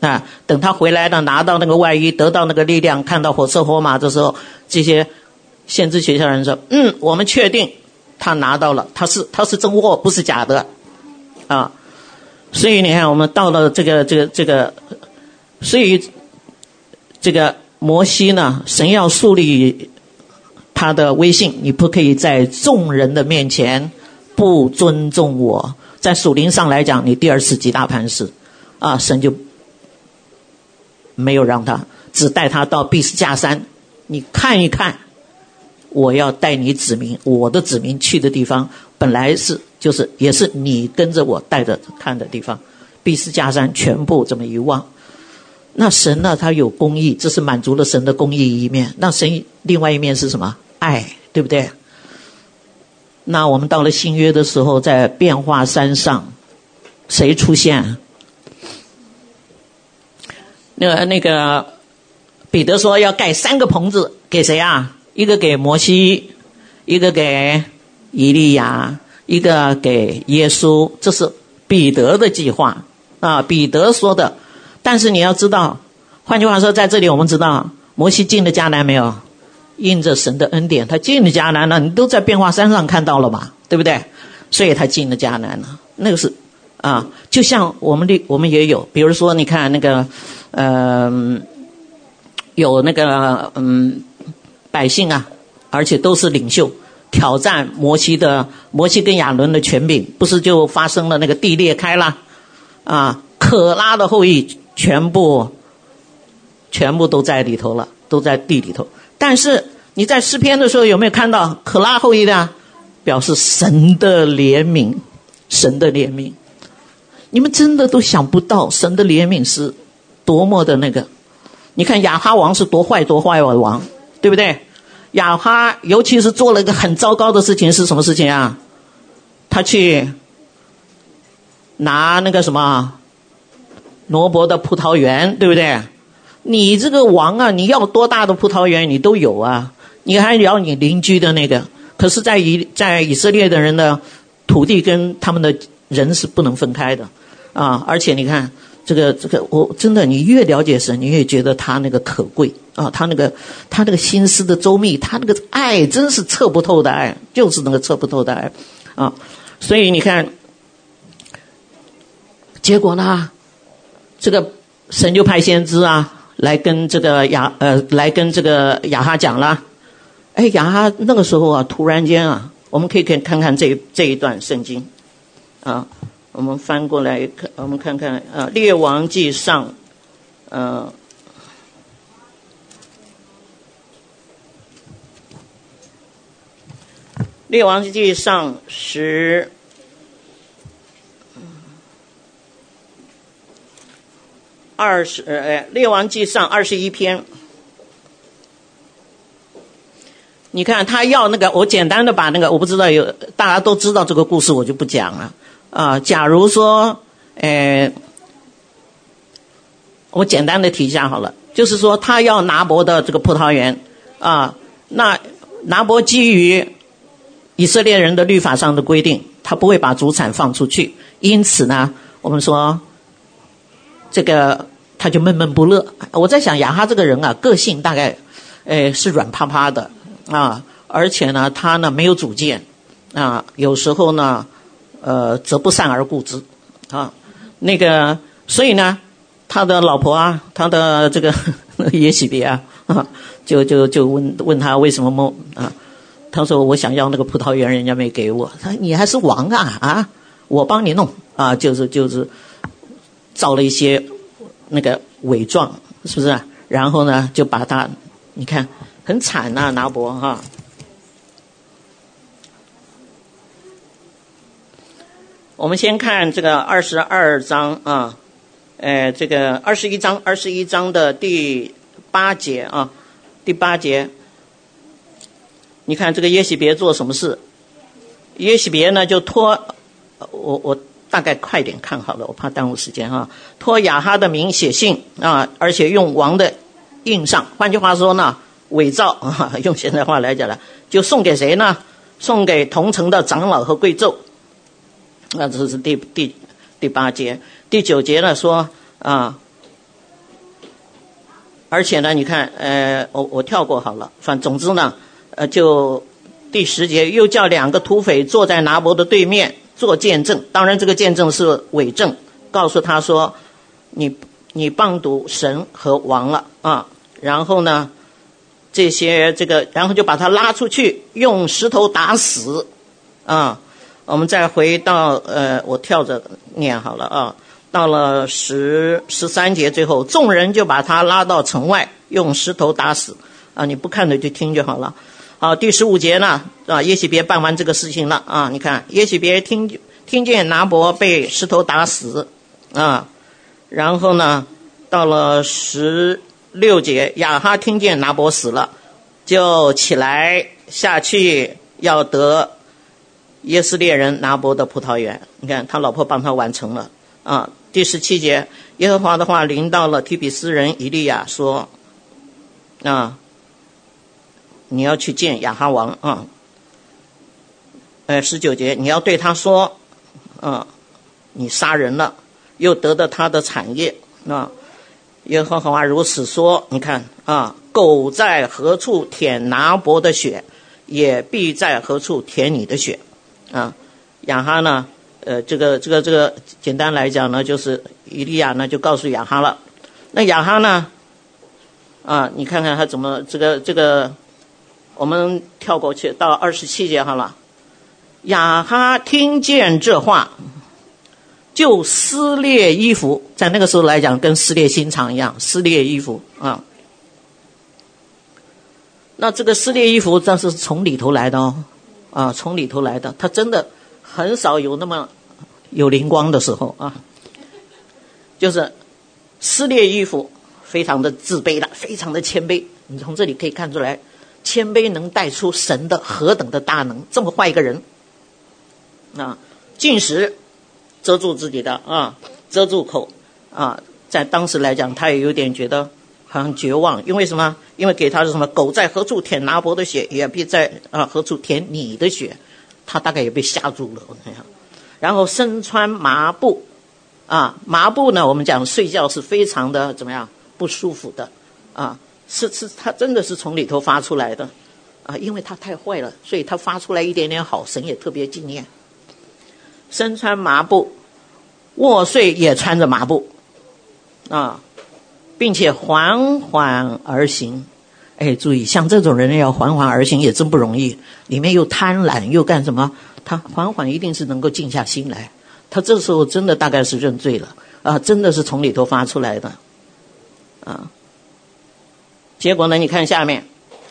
Speaker 2: 啊，等他回来了，拿到那个外衣，得到那个力量，看到火车火马的时候，这些先知学校人说：“嗯，我们确定他拿到了，他是他是真货，不是假的，啊。”所以你看，我们到了这个这个这个，所以这个摩西呢，神要树立他的威信，你不可以在众人的面前不尊重我。在属灵上来讲，你第二次击打磐石，啊，神就没有让他，只带他到毕斯架山，你看一看，我要带你子民，我的子民去的地方，本来是。就是也是你跟着我带着看的地方，毕斯架山全部这么一望，那神呢？他有公义，这是满足了神的公义一面。那神另外一面是什么？爱，对不对？那我们到了新约的时候，在变化山上，谁出现？那个那个彼得说要盖三个棚子，给谁啊？一个给摩西，一个给以利亚。一个给耶稣，这是彼得的计划啊，彼得说的。但是你要知道，换句话说，在这里我们知道，摩西进了迦南没有？因着神的恩典，他进了迦南了。你都在变化山上看到了嘛，对不对？所以他进了迦南了。那个是啊，就像我们的我们也有，比如说你看那个，嗯、呃，有那个嗯百姓啊，而且都是领袖。挑战摩西的摩西跟亚伦的权柄，不是就发生了那个地裂开了，啊，可拉的后裔全部全部都在里头了，都在地里头。但是你在诗篇的时候有没有看到可拉后裔的？表示神的怜悯，神的怜悯。你们真的都想不到神的怜悯是多么的那个。你看亚哈王是多坏多坏的王，对不对？亚哈，尤其是做了一个很糟糕的事情，是什么事情啊？他去拿那个什么罗伯的葡萄园，对不对？你这个王啊，你要多大的葡萄园，你都有啊。你还要你邻居的那个，可是，在以在以色列的人的土地跟他们的人是不能分开的啊。而且你看。这个这个，我真的，你越了解神，你越觉得他那个可贵啊，他那个他那个心思的周密，他那个爱真是测不透的爱，就是那个测不透的爱啊。所以你看，结果呢，这个神就派先知啊来跟这个亚呃来跟这个亚哈讲了，哎，亚哈那个时候啊，突然间啊，我们可以可以看看这这一段圣经啊。我们翻过来看，我们看看啊，《列王记上》呃，《列王记上》十二十呃，《列王记上》二十一篇。你看他要那个，我简单的把那个，我不知道有大家都知道这个故事，我就不讲了。啊，假如说，呃，我简单的提一下好了，就是说他要拿伯的这个葡萄园，啊，那拿伯基于以色列人的律法上的规定，他不会把主产放出去，因此呢，我们说，这个他就闷闷不乐。我在想亚哈这个人啊，个性大概，哎，是软趴趴的啊，而且呢，他呢没有主见，啊，有时候呢。呃，则不善而固之，啊，那个，所以呢，他的老婆啊，他的这个 耶洗别啊，啊，就就就问问他为什么梦啊？他说我想要那个葡萄园，人家没给我。他说你还是王啊啊，我帮你弄啊，就是就是造了一些那个伪状，是不是？然后呢，就把他，你看很惨呐，拿伯哈。我们先看这个二十二章啊，呃，这个二十一章二十一章的第八节啊，第八节，你看这个耶洗别做什么事？耶洗别呢就托我我大概快点看好了，我怕耽误时间哈、啊。托雅哈的名写信啊，而且用王的印上，换句话说呢，伪造啊，用现在话来讲呢，就送给谁呢？送给同城的长老和贵胄。那这是第第第八节，第九节呢说啊，而且呢，你看，呃，我我跳过好了，反总之呢，呃，就第十节又叫两个土匪坐在拿伯的对面做见证，当然这个见证是伪证，告诉他说，你你谤讟神和王了啊，然后呢，这些这个，然后就把他拉出去，用石头打死，啊。我们再回到呃，我跳着念好了啊。到了十十三节最后，众人就把他拉到城外，用石头打死。啊，你不看的就听就好了。好，第十五节呢啊，耶洗别办完这个事情了啊。你看，耶洗别听听见拿伯被石头打死啊，然后呢，到了十六节，亚哈听见拿伯死了，就起来下去要得。耶斯列人拿伯的葡萄园，你看他老婆帮他完成了啊。第十七节，耶和华的话临到了提比斯人以利亚说：“啊，你要去见亚哈王啊。”呃，十九节，你要对他说：“啊，你杀人了，又得到他的产业啊。”耶和华如此说，你看啊，狗在何处舔拿伯的血，也必在何处舔你的血。啊，亚哈呢？呃，这个这个这个，简单来讲呢，就是以利亚呢就告诉亚哈了。那亚哈呢？啊，你看看他怎么这个这个，我们跳过去到二十七节好了。亚哈听见这话，就撕裂衣服，在那个时候来讲，跟撕裂心肠一样，撕裂衣服啊。那这个撕裂衣服，这是从里头来的哦。啊，从里头来的，他真的很少有那么有灵光的时候啊，就是撕裂衣服，非常的自卑的，非常的谦卑。你从这里可以看出来，谦卑能带出神的何等的大能。这么坏一个人，啊，进食，遮住自己的啊，遮住口啊，在当时来讲，他也有点觉得。好像绝望，因为什么？因为给他是什么？狗在何处舔拿伯的血，也必在啊何处舔你的血。他大概也被吓住了。我看看，然后身穿麻布，啊，麻布呢？我们讲睡觉是非常的怎么样？不舒服的，啊，是是，他真的是从里头发出来的，啊，因为他太坏了，所以他发出来一点点好，神也特别惊艳。身穿麻布，卧睡也穿着麻布，啊。并且缓缓而行，哎，注意，像这种人要缓缓而行也真不容易。里面又贪婪又干什么？他缓缓一定是能够静下心来。他这时候真的大概是认罪了啊，真的是从里头发出来的啊。结果呢？你看下面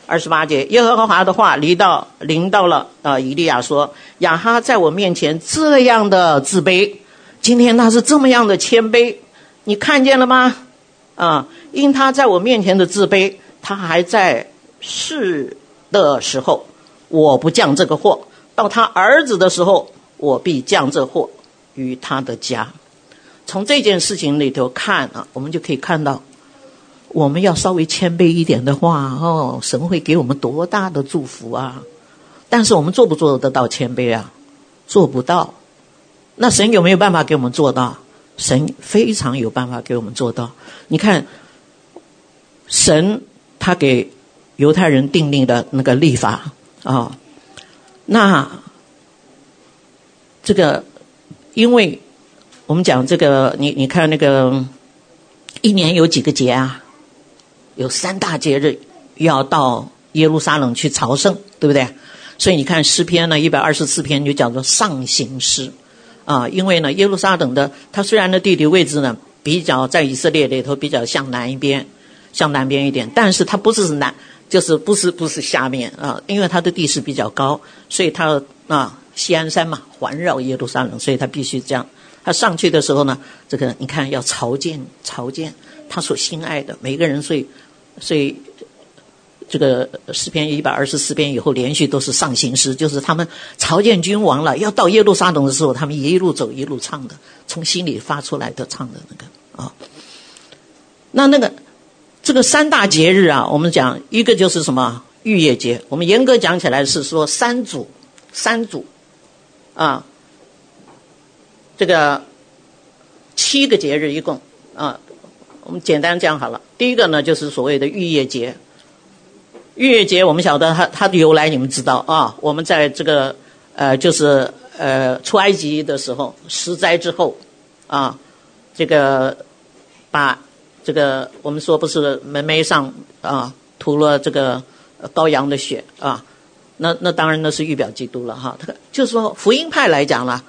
Speaker 2: 二十八节，耶和华的话临到临到了啊，以利亚说：“亚哈在我面前这样的自卑，今天他是这么样的谦卑，你看见了吗？”啊，因他在我面前的自卑，他还在世的时候，我不降这个祸；到他儿子的时候，我必降这祸于他的家。从这件事情里头看啊，我们就可以看到，我们要稍微谦卑一点的话，哦，神会给我们多大的祝福啊！但是我们做不做得到谦卑啊？做不到。那神有没有办法给我们做到？神非常有办法给我们做到。你看，神他给犹太人定立的那个立法啊、那这个，因为我们讲这个，你你看那个一年有几个节啊？有三大节日要到耶路撒冷去朝圣，对不对？所以你看诗篇呢，一百二十四篇就叫做上行诗。啊，因为呢，耶路撒冷的它虽然的地理位置呢比较在以色列里头比较向南一边，向南边一点，但是它不是南，就是不是不是下面啊，因为它的地势比较高，所以它啊西安山嘛环绕耶路撒冷，所以它必须这样。它上去的时候呢，这个你看要朝见朝见他所心爱的每个人，所以所以。这个诗篇一百二十四篇以后，连续都是上行诗，就是他们朝见君王了，要到耶路撒冷的时候，他们一路走一路唱的，从心里发出来的唱的那个啊。那那个这个三大节日啊，我们讲一个就是什么逾越节，我们严格讲起来是说三组三组啊。这个七个节日一共啊，我们简单讲好了。第一个呢，就是所谓的逾越节。逾越节我们晓得它它的由来，你们知道啊？我们在这个呃，就是呃出埃及的时候，十灾之后啊，这个把这个我们说不是门楣上啊涂了这个羔羊的血啊，那那当然那是预表基督了哈。就是说福音派来讲了，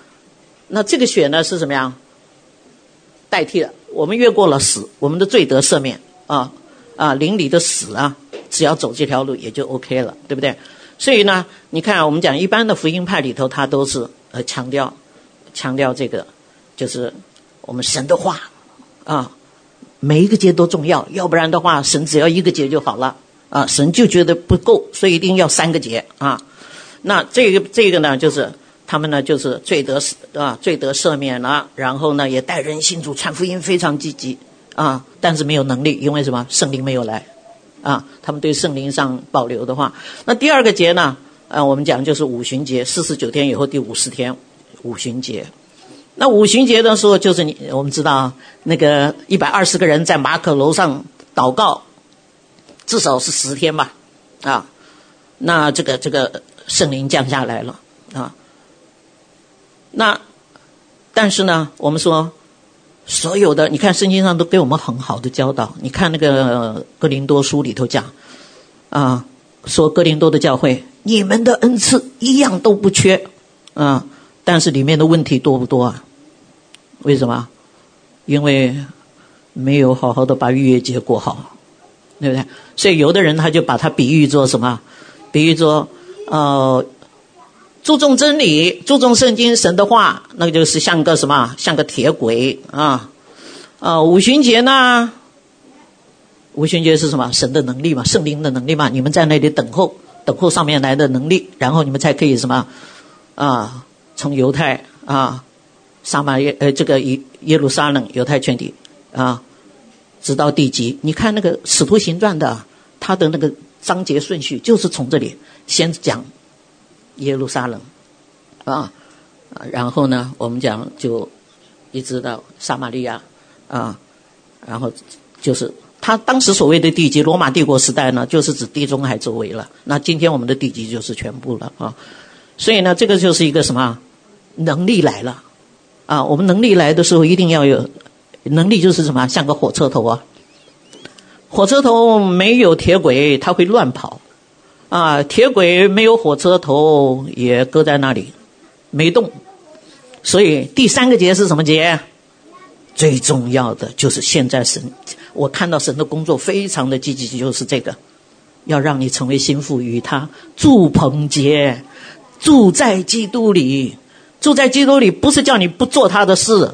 Speaker 2: 那这个血呢是什么样？代替了我们越过了死，我们的罪得赦免啊啊，灵里的死啊。只要走这条路也就 OK 了，对不对？所以呢，你看我们讲一般的福音派里头，他都是呃强调强调这个，就是我们神的话啊，每一个节都重要，要不然的话，神只要一个节就好了啊，神就觉得不够，所以一定要三个节啊。那这个这个呢，就是他们呢，就是罪得啊，罪得赦免了，然后呢，也带人信主传福音非常积极啊，但是没有能力，因为什么？圣灵没有来。啊，他们对圣灵上保留的话，那第二个节呢？啊，我们讲就是五旬节，四十九天以后第五十天，五旬节。那五旬节的时候，就是你我们知道那个一百二十个人在马可楼上祷告，至少是十天吧，啊，那这个这个圣灵降下来了啊。那但是呢，我们说。所有的，你看圣经上都给我们很好的教导。你看那个哥林多书里头讲，啊，说哥林多的教会，你们的恩赐一样都不缺，啊，但是里面的问题多不多啊？为什么？因为没有好好的把逾越节过好，对不对？所以有的人他就把它比喻作什么？比喻作，呃。注重真理，注重圣经神的话，那就是像个什么？像个铁轨啊！啊，五旬节呢？五旬节是什么？神的能力嘛，圣灵的能力嘛。你们在那里等候，等候上面来的能力，然后你们才可以什么？啊，从犹太啊，撒玛耶呃，这个耶耶路撒冷犹太全体啊，直到地极。你看那个使徒行传的，他的那个章节顺序就是从这里先讲。耶路撒冷，啊，然后呢，我们讲就一直到撒玛利亚，啊，然后就是他当时所谓的地级，罗马帝国时代呢，就是指地中海周围了。那今天我们的地级就是全部了啊。所以呢，这个就是一个什么能力来了啊？我们能力来的时候，一定要有能力，就是什么像个火车头啊，火车头没有铁轨，它会乱跑。啊，铁轨没有火车头，也搁在那里，没动。所以第三个节是什么节？最重要的就是现在神，我看到神的工作非常的积极，就是这个，要让你成为心腹与他住棚节，住在基督里，住在基督里不是叫你不做他的事。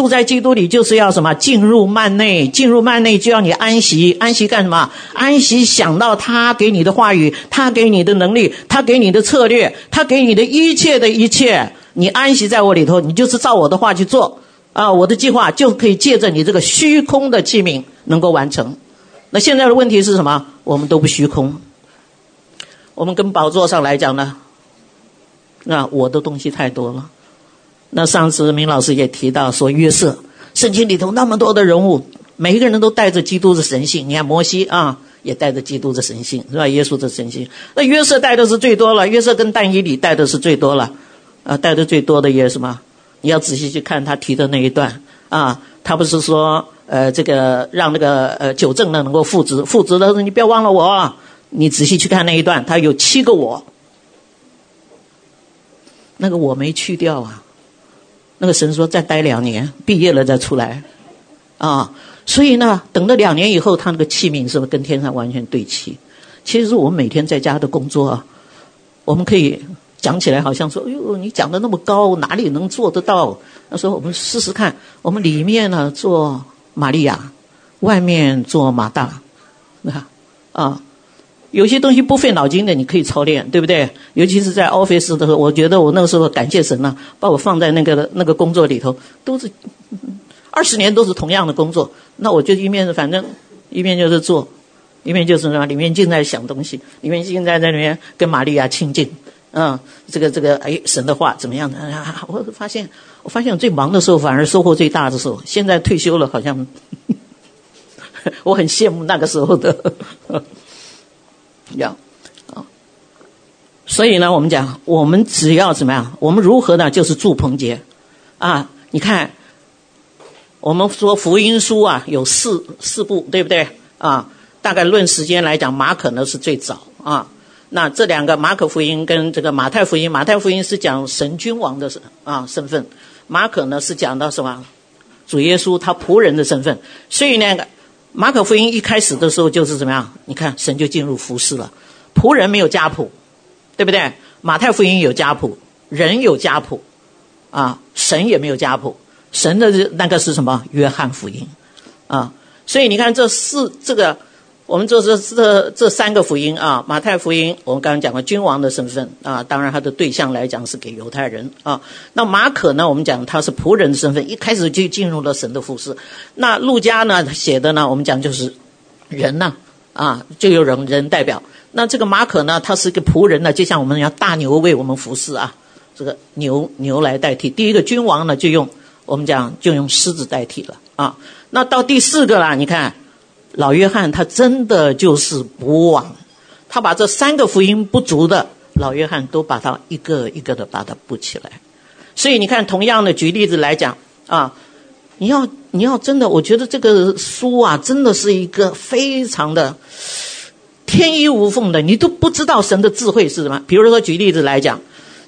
Speaker 2: 住在基督里就是要什么？进入幔内，进入幔内就要你安息。安息干什么？安息想到他给你的话语，他给你的能力，他给你的策略，他给你的一切的一切。你安息在我里头，你就是照我的话去做啊！我的计划就可以借着你这个虚空的器皿能够完成。那现在的问题是什么？我们都不虚空。我们跟宝座上来讲呢，那我的东西太多了。那上次明老师也提到说，约瑟，圣经里头那么多的人物，每一个人都带着基督的神性。你看摩西啊，也带着基督的神性，是吧？耶稣的神性。那约瑟带的是最多了，约瑟跟但以理带的是最多了，啊，带的最多的也是什么？你要仔细去看他提的那一段啊，他不是说呃这个让那个呃九正呢能够复职，复职的时候你不要忘了我啊，你仔细去看那一段，他有七个我，那个我没去掉啊。那个神说再待两年，毕业了再出来，啊，所以呢，等了两年以后，他那个器皿是不是跟天上完全对齐？其实我们每天在家的工作啊，我们可以讲起来好像说，哎呦，你讲的那么高，哪里能做得到？他说我们试试看，我们里面呢做玛利亚，外面做马大，啊，啊。有些东西不费脑筋的，你可以操练，对不对？尤其是在 office 的时候，我觉得我那个时候感谢神了，把我放在那个那个工作里头，都是二十年都是同样的工作。那我就一面反正一面就是做，一面就是什么里面尽在想东西，里面尽在在里面跟玛利亚亲近，嗯，这个这个，哎，神的话怎么样的？啊，我发现，我发现我最忙的时候反而收获最大的时候。现在退休了，好像 我很羡慕那个时候的。要啊，所以呢，我们讲，我们只要怎么样？我们如何呢？就是住棚节啊！你看，我们说福音书啊，有四四部，对不对啊？大概论时间来讲，马可呢是最早啊。那这两个马可福音跟这个马太福音，马太福音是讲神君王的身啊身份，马可呢是讲到什么？主耶稣他仆人的身份。所以呢，马可福音一开始的时候就是怎么样？你看神就进入服饰了，仆人没有家谱，对不对？马太福音有家谱，人有家谱，啊，神也没有家谱，神的那个是什么？约翰福音，啊，所以你看这四这个。我们这这这这三个福音啊，马太福音我们刚刚讲过君王的身份啊，当然他的对象来讲是给犹太人啊。那马可呢，我们讲他是仆人的身份，一开始就进入了神的服饰。那路加呢写的呢，我们讲就是人呐啊，就有人人代表。那这个马可呢，他是一个仆人呢，就像我们要大牛为我们服侍啊，这个牛牛来代替。第一个君王呢，就用我们讲就用狮子代替了啊。那到第四个啦，你看。老约翰他真的就是补网，他把这三个福音不足的老约翰都把它一个一个的把它补起来。所以你看，同样的举例子来讲啊，你要你要真的，我觉得这个书啊，真的是一个非常的天衣无缝的，你都不知道神的智慧是什么。比如说举例子来讲，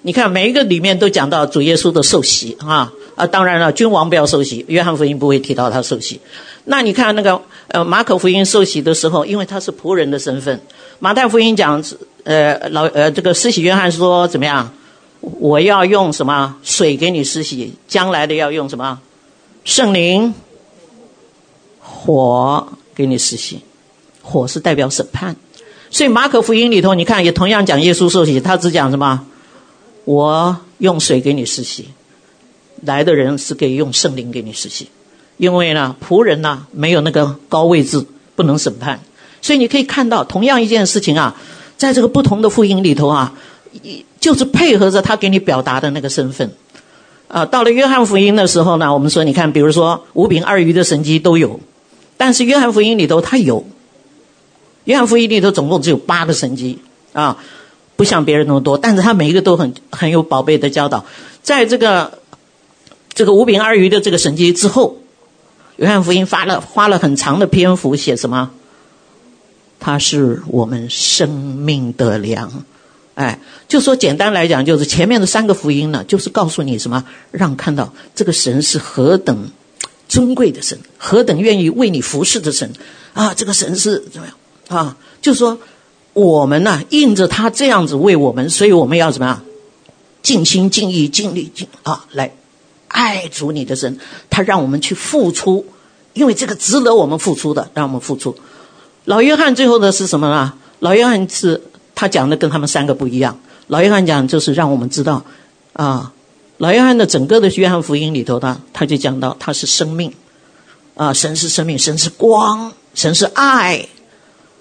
Speaker 2: 你看每一个里面都讲到主耶稣的受洗啊啊，当然了，君王不要受洗，约翰福音不会提到他受洗。那你看那个呃马可福音受洗的时候，因为他是仆人的身份；马太福音讲呃老呃这个施洗约翰说怎么样？我要用什么水给你施洗？将来的要用什么？圣灵、火给你施洗。火是代表审判，所以马可福音里头你看也同样讲耶稣受洗，他只讲什么？我用水给你施洗，来的人是可以用圣灵给你施洗。因为呢，仆人呢没有那个高位置，不能审判，所以你可以看到，同样一件事情啊，在这个不同的福音里头啊，就是配合着他给你表达的那个身份。啊，到了约翰福音的时候呢，我们说，你看，比如说五饼二鱼的神迹都有，但是约翰福音里头他有，约翰福音里头总共只有八个神迹啊，不像别人那么多，但是他每一个都很很有宝贝的教导，在这个这个五饼二鱼的这个神迹之后。约翰福音发了花了很长的篇幅写什么？他是我们生命的粮，哎，就说简单来讲，就是前面的三个福音呢，就是告诉你什么，让看到这个神是何等尊贵的神，何等愿意为你服侍的神啊！这个神是怎么样啊？就说我们呢、啊，印着他这样子为我们，所以我们要怎么样？尽心尽意尽力尽啊来。爱主你的神，他让我们去付出，因为这个值得我们付出的，让我们付出。老约翰最后的是什么呢？老约翰是他讲的跟他们三个不一样。老约翰讲就是让我们知道，啊，老约翰的整个的约翰福音里头呢，他就讲到他是生命，啊，神是生命，神是光，神是爱，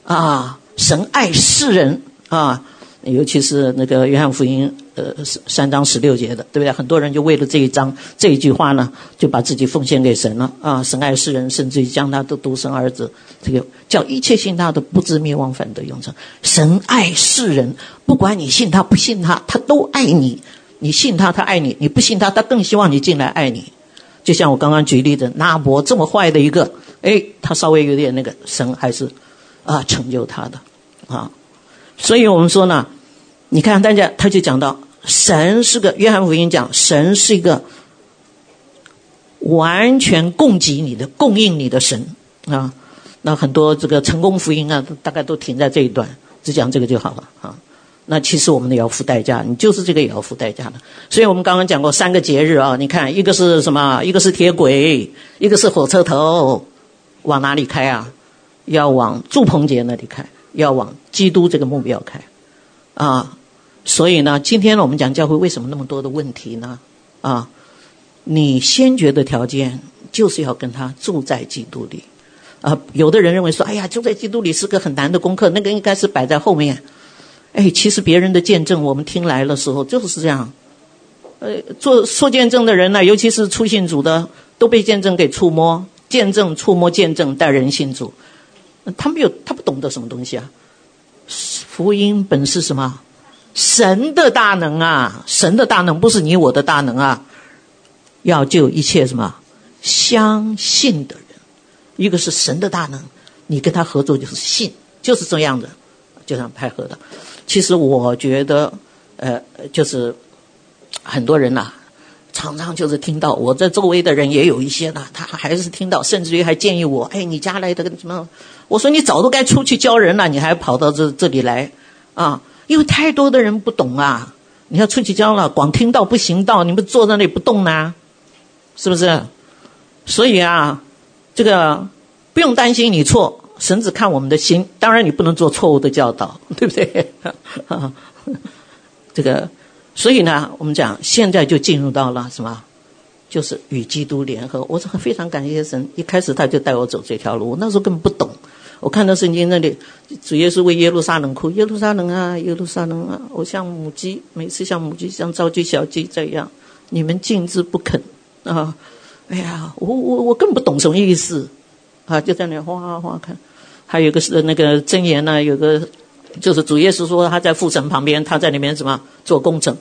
Speaker 2: 啊，神爱世人，啊。尤其是那个约翰福音，呃，三章十六节的，对不对？很多人就为了这一章这一句话呢，就把自己奉献给神了啊！神爱世人，甚至于将他的独生儿子，这个叫一切信他的不至灭亡，反得永生。神爱世人，不管你信他不信他，他都爱你。你信他，他爱你；你不信他，他更希望你进来爱你。就像我刚刚举例的，拿伯这么坏的一个，哎，他稍微有点那个，神还是啊成就他的啊。所以我们说呢，你看大家他就讲到，神是个约翰福音讲，神是一个完全供给你的、供应你的神啊。那很多这个成功福音啊，大概都停在这一段，只讲这个就好了啊。那其实我们也要付代价，你就是这个也要付代价的。所以我们刚刚讲过三个节日啊，你看一个是什么？一个是铁轨，一个是火车头，往哪里开啊？要往祝棚节那里开。要往基督这个目标开，啊，所以呢，今天呢，我们讲教会为什么那么多的问题呢？啊，你先决的条件就是要跟他住在基督里，啊，有的人认为说，哎呀，住在基督里是个很难的功课，那个应该是摆在后面。哎，其实别人的见证我们听来的时候就是这样。呃，做说见证的人呢，尤其是出信主的，都被见证给触摸，见证触摸见证带人信主。他没有，他不懂得什么东西啊。福音本是什么？神的大能啊！神的大能不是你我的大能啊！要救一切什么？相信的人。一个是神的大能，你跟他合作就是信，就是这样的，就这样配合的。其实我觉得，呃，就是很多人呐、常常就是听到我这周围的人也有一些呢，他还是听到，甚至于还建议我，哎，你家来的什么？我说你早都该出去教人了，你还跑到这这里来啊？因为太多的人不懂啊！你要出去教了，光听到不行道，你们坐在那里不动呢，是不是？所以啊，这个不用担心你错，神只看我们的心。当然，你不能做错误的教导，对不对？这个，所以呢，我们讲现在就进入到了什么？就是与基督联合。我是非常感谢神，一开始他就带我走这条路，我那时候根本不懂。我看到圣经那里，主耶稣为耶路撒冷哭，耶路撒冷啊，耶路撒冷啊，我像母鸡，每次像母鸡像召集小鸡这样，你们静之不肯啊！哎呀，我我我更不懂什么意思啊！就在那里哗哗看，还有个是那个箴言呢，有个就是主耶稣说他在父神旁边，他在里面什么做工程。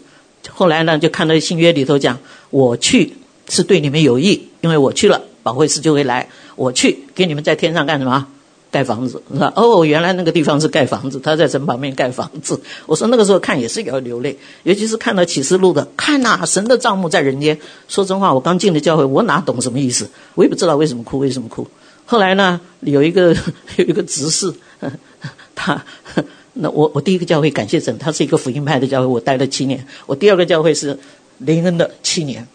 Speaker 2: 后来呢，就看到新约里头讲，我去是对你们有益，因为我去了，保惠师就会来，我去给你们在天上干什么？盖房子是吧？哦，原来那个地方是盖房子，他在神旁边盖房子。我说那个时候看也是要流泪，尤其是看到启示录的，看呐、神的帐目在人间。说真话，我刚进的教会，我哪懂什么意思？我也不知道为什么哭，为什么哭。后来呢，有一个 有一个执事，他 那我我第一个教会感谢神，他是一个福音派的教会，我待了七年。我第二个教会是林恩的七年，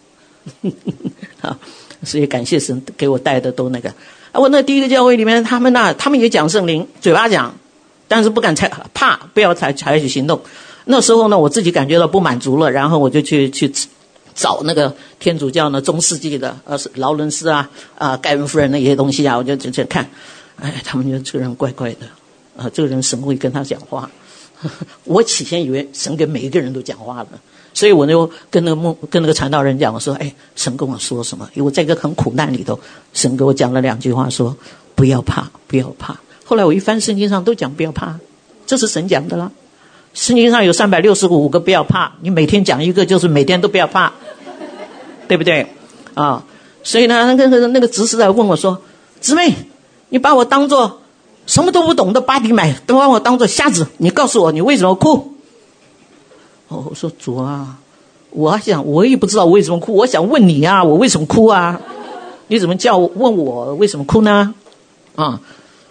Speaker 2: 啊，所以感谢神给我带的都那个。我那第一个教会里面，他们那他们也讲圣灵，嘴巴讲，但是不敢采，怕不要采采取行动。那时候呢，我自己感觉到不满足了，然后我就去去找那个天主教呢，中世纪的呃劳伦斯啊啊盖恩夫人那些东西啊，我就就就看，哎，他们觉得这个人怪怪的，啊，这个人神会跟他讲话。我起先以为神跟每一个人都讲话了。所以我就跟那个牧跟那个传道人讲，我说：“哎，神跟我说什么？因为在一个很苦难里头，神给我讲了两句话，说不要怕，不要怕。后来我一翻圣经上都讲不要怕，这是神讲的啦。圣经上有三百六十五个不要怕，你每天讲一个，就是每天都不要怕，对不对？啊，所以呢，那个那个执事在问我说：‘姊妹，你把我当做什么都不懂的巴迪买，都把我当做瞎子，你告诉我，你为什么哭？’”哦，我说主啊，我想我也不知道为什么哭，我想问你啊，我为什么哭啊？你怎么叫问我为什么哭呢？啊，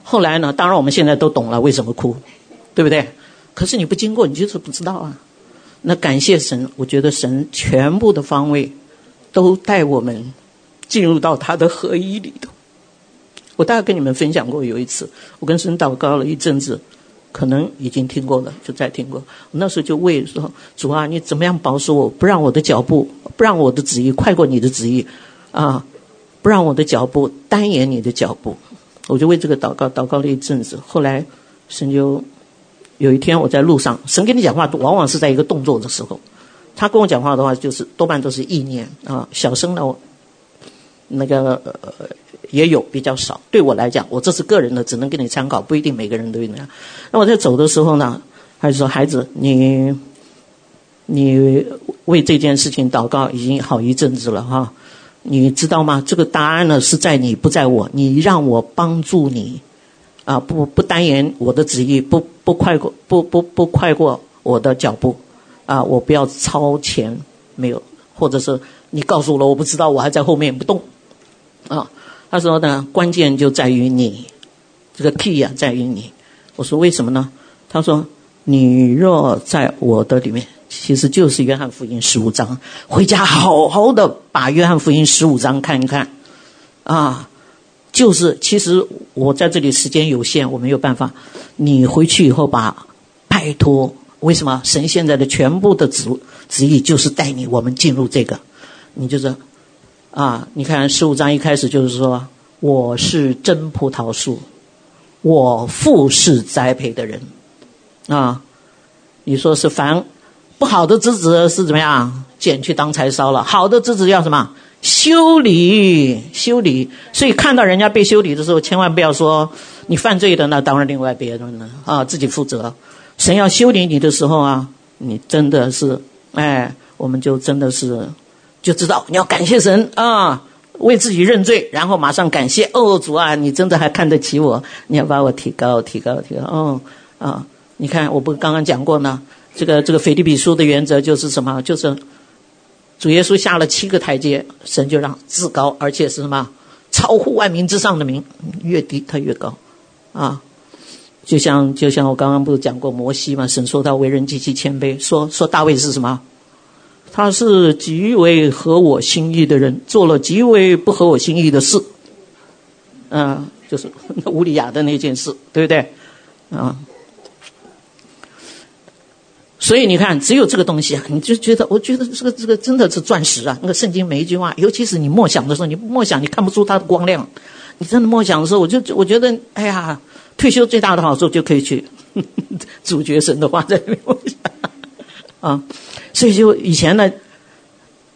Speaker 2: 后来呢？当然我们现在都懂了为什么哭，对不对？可是你不经过，你就是不知道啊。那感谢神，我觉得神全部的方位都带我们进入到他的合一里头。我大概跟你们分享过，有一次我跟神祷告了一阵子。可能已经听过了，就再听过。那时候就为说主啊，你怎么样保守我，不让我的脚步，不让我的旨意快过你的旨意，啊，不让我的脚步单延你的脚步。我就为这个祷告，祷告了一阵子。后来神就有一天我在路上，神跟你讲话往往是在一个动作的时候。他跟我讲话的话，就是多半都是意念啊，小声的，那个。呃也有比较少，对我来讲，我这是个人的，只能给你参考，不一定每个人都有那样。那我在走的时候呢，还是说孩子，你你为这件事情祷告已经好一阵子了哈，你知道吗？这个答案呢是在你，不在我。你让我帮助你啊，不不单言我的旨意，不不快过，不不不快过我的脚步啊，我不要超前，没有，或者是你告诉我了，我不知道，我还在后面不动啊。他说呢，关键就在于你，这个 key、啊，在于你。我说为什么呢？他说，你若在我的里面，其实就是约翰福音十五章。回家好好的把约翰福音十五章看一看，啊，就是其实我在这里时间有限，我没有办法。你回去以后把拜托，为什么神现在的全部的旨旨意就是带你我们进入这个，你就是。啊，你看十五章一开始就是说，我是真葡萄树，我父是栽培的人，啊，你说是凡不好的枝子是怎么样？剪去当柴烧了。好的枝子要什么？修理，修理。所以看到人家被修理的时候，千万不要说你犯罪的，那当然另外别人了啊，自己负责。神要修理你的时候啊，你真的是，哎，我们就真的是就知道你要感谢神啊，为自己认罪，然后马上感谢哦，主啊，你真的还看得起我，你要把我提高，提高，提高。哦啊，你看，我不刚刚讲过呢，这个这个腓立比书的原则就是什么？就是。主耶稣下了七个台阶，神就让至高，而且是什么？超乎万民之上的名，越低他越高，啊！就像就像我刚刚不是讲过摩西嘛？神说他为人极其谦卑，说说大卫是什么？他是极为合我心意的人，做了极为不合我心意的事，嗯、就是 那乌利亚的那件事，对不对？啊。所以你看，只有这个东西啊，你就觉得，我觉得这个这个真的是钻石啊！那个圣经每一句话，尤其是你默想的时候，你默想你看不出它的光亮。你真的默想的时候，我就 我觉得，哎呀，退休最大的好处就可以去主角神的话在里面默想啊。所以就以前呢，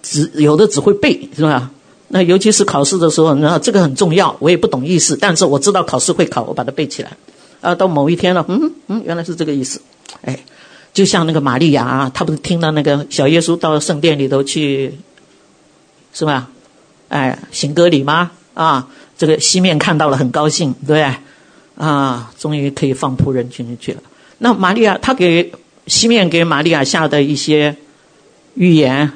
Speaker 2: 只有的只会背，是吧？那尤其是考试的时候，然后这个很重要。我也不懂意思，但是我知道考试会考，我把它背起来。啊，到某一天了，嗯嗯，原来是这个意思，哎。就像那个玛利亚啊，她不是听到那个小耶稣到圣殿里头去，是吧？哎，行割礼吗？啊，这个西面看到了，很高兴，对？啊，终于可以放仆人进去了。那玛利亚，她给西面给玛利亚下的一些预言，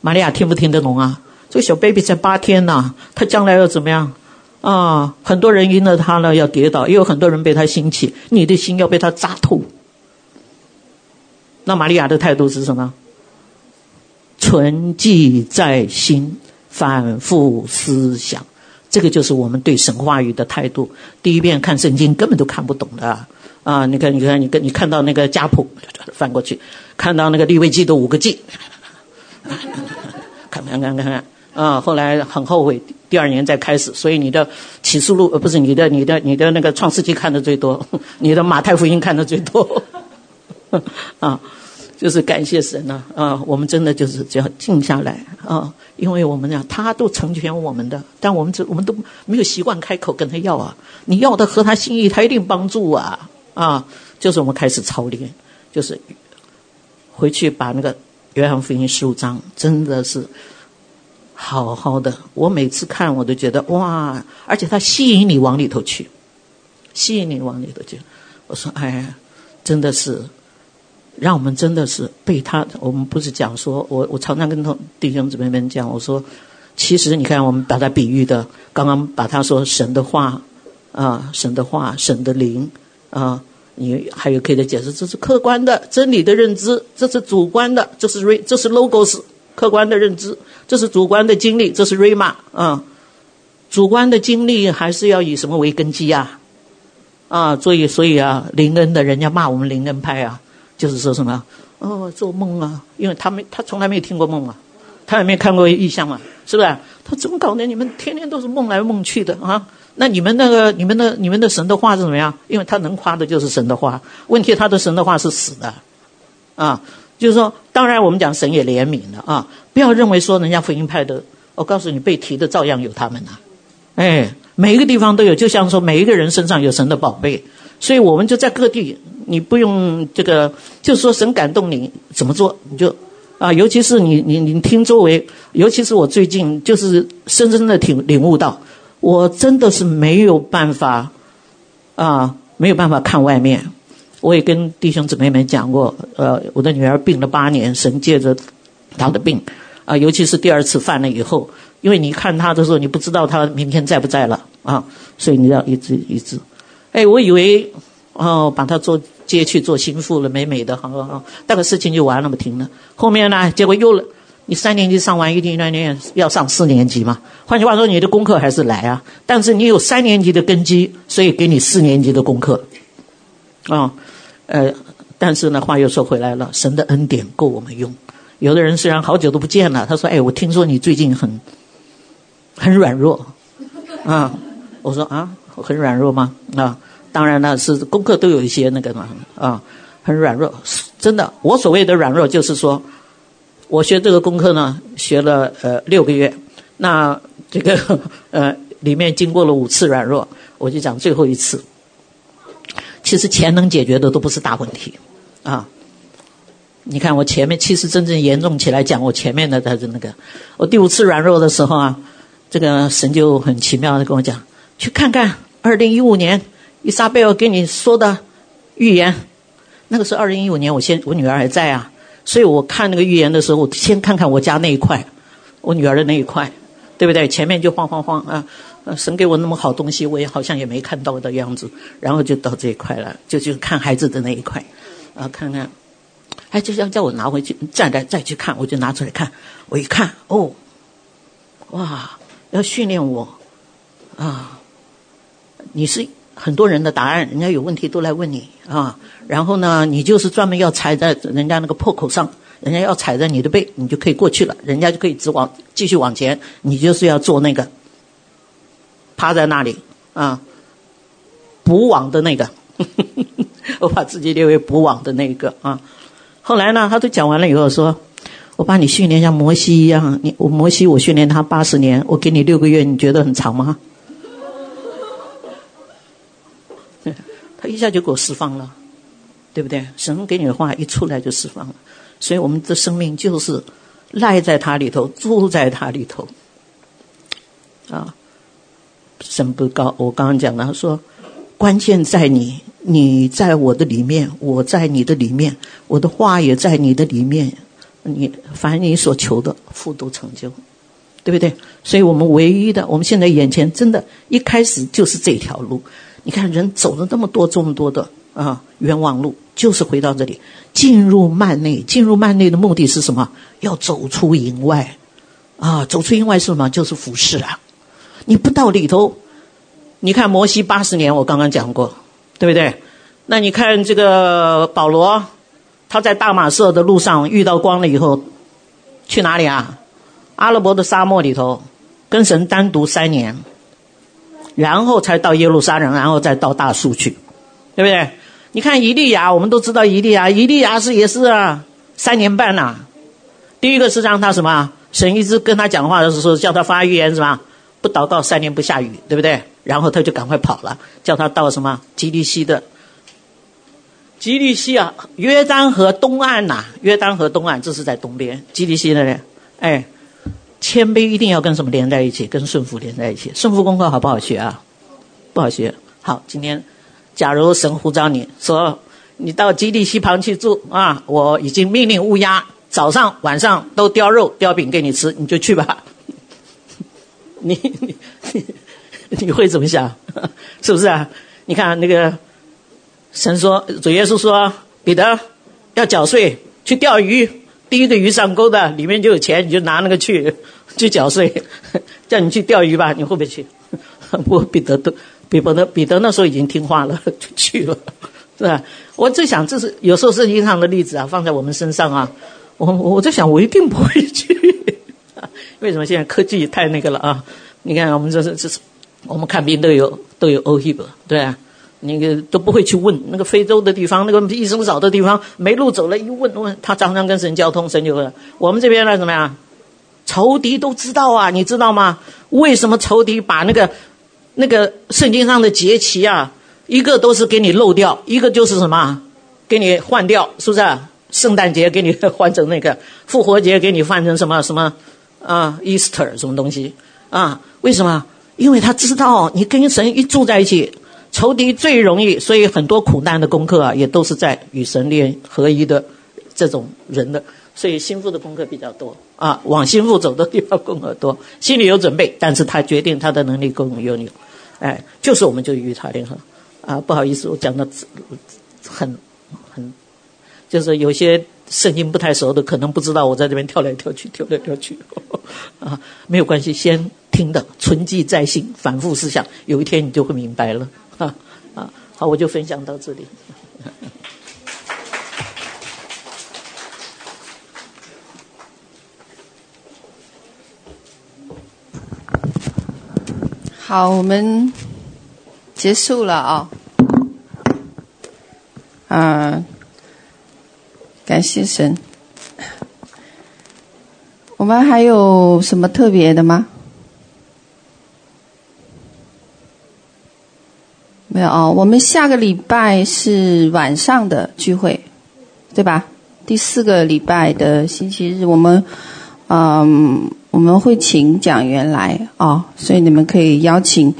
Speaker 2: 玛利亚听不听得懂啊？这个小 baby 才八天呐，他将来要怎么样？啊，很多人因了他呢要跌倒，也有很多人被他兴起，你的心要被他扎透。那玛利亚的态度是什么？存记在心，反复思想，这个就是我们对神话语的态度。第一遍看圣经根本都看不懂的啊！你看，你看，你跟你看到那个家谱翻过去，看到那个利未记的五个记，看看看看看啊！后来很后悔，第二年再开始。所以你的启示录呃不是你的你的你的那个创世纪看的最多，你的马太福音看的最多啊。就是感谢神呐，啊，我们真的就是只要静下来啊，因为我们俩他都成全我们的，但我们这我们都没有习惯开口跟他要啊，你要的合他心意，他一定帮助啊，啊，就是我们开始操练，就是回去把那个约翰福音十五章真的是好好的，我每次看我都觉得哇，而且它吸引你往里头去，吸引你往里头去，我说哎，真的是。让我们真的是被他，我们不是讲说，我我常常跟同弟兄姊妹们讲，我说，其实你看，我们把它比喻的，刚刚把他说神的话，啊，神的话，神的灵，啊，你还有可以的解释，这是客观的真理的认知，这是主观的，这是瑞，这是 logos，客观的认知，这是主观的经历，这是瑞玛，啊，主观的经历还是要以什么为根基啊？啊，所以所以啊，灵恩的人家骂我们灵恩派啊。就是说什么哦，做梦啊，因为他没他从来没有听过梦啊，他也没看过异象嘛，是不是？他怎么搞的？你们天天都是梦来梦去的啊？那你们那个你们的你们的神的话是怎么样？因为他能夸的就是神的话，问题他的神的话是死的啊。就是说，当然我们讲神也怜悯了啊，不要认为说人家福音派的，我告诉你被提的照样有他们呐、啊，哎，每一个地方都有，就像说每一个人身上有神的宝贝。所以我们就在各地，你不用这个，就是说神感动你怎么做，你就啊，尤其是你你你听周围，尤其是我最近就是深深的领领悟到，我真的是没有办法啊，没有办法看外面。我也跟弟兄姊妹们讲过，呃，我的女儿病了八年，神借着她的病啊，尤其是第二次犯了以后，因为你看她的时候，你不知道她明天在不在了啊，所以你要一直一直。哎，我以为哦，把她做接去做心腹了，美美的，好好好，那个事情就完了嘛，停了。后面呢，结果又了，你三年级上完一定那年要上四年级嘛。换句话说，你的功课还是来啊，但是你有三年级的根基，所以给你四年级的功课。啊、呃，但是呢，话又说回来了，神的恩典够我们用。有的人虽然好久都不见了，他说：“哎，我听说你最近很很软弱。”啊，我说啊。很软弱吗？啊，当然了，是功课都有一些那个嘛，啊，很软弱。真的，我所谓的软弱就是说，我学这个功课呢，学了呃六个月，那这个 呃里面经过了五次软弱，我就讲最后一次。其实钱能解决的都不是大问题，啊，你看我前面其实真正严重起来讲，我前面的他是那个，我第五次软弱的时候啊，这个神就很奇妙的跟我讲，去看看二零一五年伊莎贝尔给你说的预言。那个时候二零一五年，我先我女儿还在啊，所以我看那个预言的时候，我先看看我家那一块，我女儿的那一块，对不对？前面就晃晃晃啊，神给我那么好东西，我也好像也没看到的样子，然后就到这一块了，就就看孩子的那一块，啊，看看，哎，就像叫我拿回去，再来再去看，我就拿出来看，我一看，哦，哇，要训练我，啊，你是。很多人的答案，人家有问题都来问你啊。然后呢，你就是专门要踩在人家那个破口上，人家要踩在你的背，你就可以过去了，人家就可以直往继续往前。你就是要做那个趴在那里啊，补网的那个，我把自己列为补网的那一个啊。后来呢，他都讲完了以后说，我把你训练像摩西一样，你我摩西我训练他八十年，我给你六个月，你觉得很长吗？他一下就给我释放了，对不对？神给你的话一出来就释放了，所以我们的生命就是赖在他里头，住在他里头。啊，神不高，我刚刚讲了，说关键在你，你在我的里面，我在你的里面，我的话也在你的里面，你凡你所求的，复都成就，对不对？所以我们唯一的，我们现在眼前真的，一开始就是这条路。你看，人走了那么多、这么多的啊冤枉路，就是回到这里，进入幔内。进入幔内的目的是什么？要走出营外，啊，走出营外是什么？就是服侍啊。你不到里头，你看摩西八十年，我刚刚讲过，对不对？那你看这个保罗，他在大马色的路上遇到光了以后，去哪里啊？阿拉伯的沙漠里头，跟神单独三年。然后才到耶路撒冷，然后再到大数去，对不对？你看以利亚，我们都知道以利亚，以利亚是也是啊，三年半呐、第一个是让他什么？神一直跟他讲话的时候，叫他发预言什么？不祷告三年不下雨，对不对？然后他就赶快跑了，叫他到什么？基利西的，基利西啊，约旦河东岸呐、约旦河东岸，这是在东边，基利西的人，哎。谦卑一定要跟什么连在一起？跟顺服连在一起。顺服功课好不好学啊？不好学。好，今天假如神呼召你说你到基地西旁去住啊，我已经命令乌鸦早上晚上都叼肉叼饼给你吃，你就去吧。你你你会怎么想？是不是啊？你看那个神说主耶稣说彼得要缴税去钓鱼。第一个鱼上钩的，里面就有钱，你就拿那个去，去缴税。叫你去钓鱼吧，你会不会去？不，彼得都，彼得彼得那时候已经听话了，就去了，是吧？我在想，这是有时候圣经上的例子啊，放在我们身上啊，我我在想，我一定不会去。为什么现在科技太那个了啊？你看，我们这是这是，我们看病都有都有 OHIP，对啊。那个都不会去问那个非洲的地方，那个医生少的地方，没路走了，一问问他常常跟神交通，神就问我们这边呢怎么样？仇敌都知道啊，你知道吗？为什么仇敌把那个那个圣经上的节期啊，一个都是给你漏掉，一个就是什么，给你换掉，是不是？圣诞节给你换成那个，复活节给你换成什么什么啊？Easter 什么东西啊？为什么？因为他知道你跟神一住在一起。仇敌最容易，所以很多苦难的功课啊，也都是在与神联合一的这种人的，所以心腹的功课比较多。啊，往心腹走的地方功课多，心里有准备，但是他决定他的能力够有你，哎，就是我们就与他联合。啊，不好意思，我讲的很很，就是有些圣经不太熟的，可能不知道我在这边跳来跳去，跳来跳去，啊，没有关系，先听的，存记在心，反复思想，有一天你就会明白了。啊 啊，好，我就分享到这里。
Speaker 3: 好，我们结束了啊。嗯，感谢神。我们还有什么特别的吗？没有哦。我们下个礼拜是晚上的聚会，对吧？第四个礼拜的星期日，我们嗯，我们会请讲员来哦，所以你们可以邀请。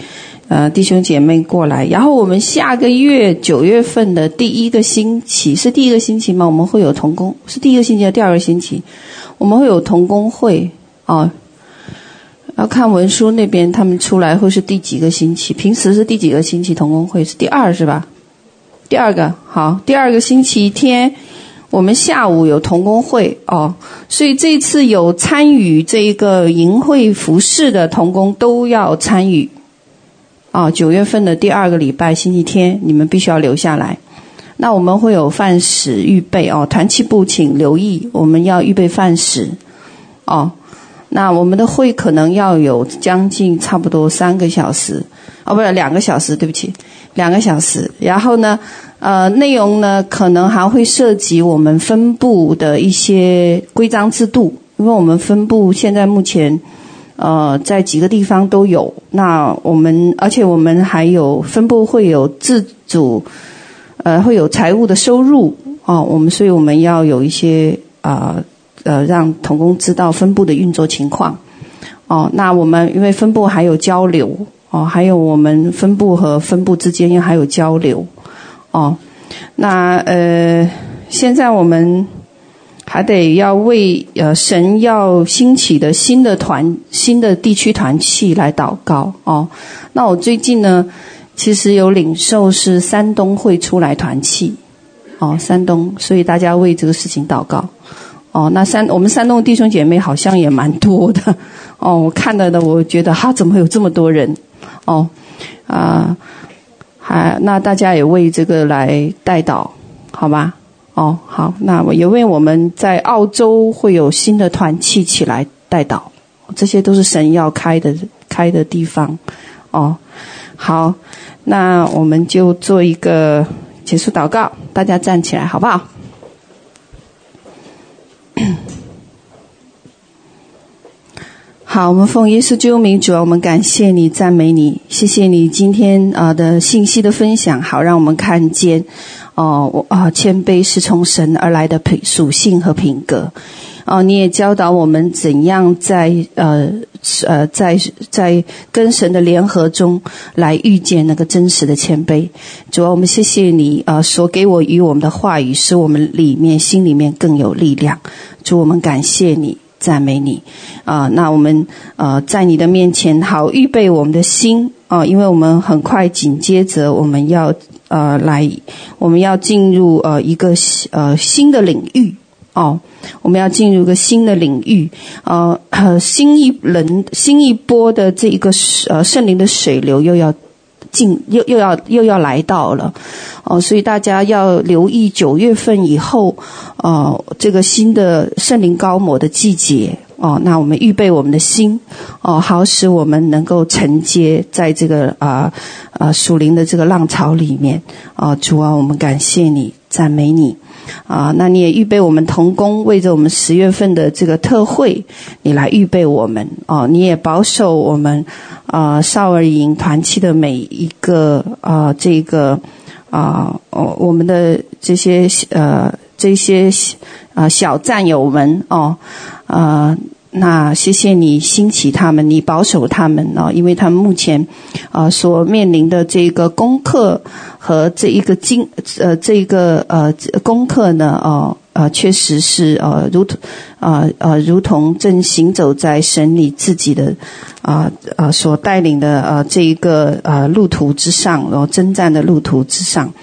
Speaker 3: 呃，弟兄姐妹过来，然后我们下个月九月份的第一个星期是第一个星期吗？我们会有同工，是第一个星期还是第二个星期？我们会有同工会哦。要看文书那边他们出来会是第几个星期？平时是第几个星期同工会？是第二是吧？第二个好，第二个星期天我们下午有同工会哦，所以这次有参与这一个淫会服饰的同工都要参与。哦，九月份的第二个礼拜星期天，你们必须要留下来。那我们会有饭食预备哦，团契部请留意，我们要预备饭食。哦，那我们的会可能要有将近差不多三个小时，哦，不是两个小时，对不起，两个小时。然后呢，呃，内容呢可能还会涉及我们分部的一些规章制度，因为我们分部现在目前。呃，在几个地方都有。那我们，而且我们还有分部会有自主，呃，会有财务的收入哦。我们，所以我们要有一些啊呃，呃，让童工知道分部的运作情况。哦，那我们因为分部还有交流哦，还有我们分部和分部之间又还有交流哦。那呃，现在我们。还得要为呃神要兴起的新的团、新的地区团契来祷告哦。那我最近呢，其实有领受是山东会出来团契哦，山东，所以大家为这个事情祷告哦。那山我们山东弟兄姐妹好像也蛮多的 哦。我看到的，我觉得哈，怎么有这么多人哦啊？还那大家也为这个来代祷，好吧？哦，好，那我也为我们在澳洲会有新的团契起来代祷，这些都是神要开的开的地方。哦，好，那我们就做一个结束祷告，大家站起来好不好？好，我们奉耶稣基督名，主啊，我们感谢你，赞美你，谢谢你今天啊的信息的分享，好让我们看见。哦，我啊，谦卑是从神而来的品属性和品格。哦，你也教导我们怎样在呃呃在在跟神的联合中来遇见那个真实的谦卑。主啊，我们谢谢你啊，所给我与我们的话语，使我们里面心里面更有力量。主，我们感谢你。赞美你，啊、那我们呃在你的面前好预备我们的心啊、因为我们很快紧接着我们要呃来，我们要进入呃一个呃新的领域。哦，我们要进入一个新的领域，呃，新一轮新一波的这一个呃圣灵的水流又要。进又又要又要来到了，哦，所以大家要留意九月份以后，哦，这个新的圣灵高摩的季节，哦，那我们预备我们的心，哦，好使我们能够承接在这个啊啊属灵的这个浪潮里面，哦，主啊，我们感谢你，赞美你。啊，那你也预备我们同工，为着我们十月份的这个特会，你来预备我们哦。你也保守我们啊少儿营团契的每一个啊这个啊哦我们的这些呃这些啊小战友们哦。啊那谢谢你兴起他们，你保守他们哦，因为他们目前啊所面临的这个功课和这一个经呃这个呃功课呢哦呃确实是呃如同啊呃如同正行走在神你自己的啊啊所带领的呃这一个呃路途之上，然后征战的路途之上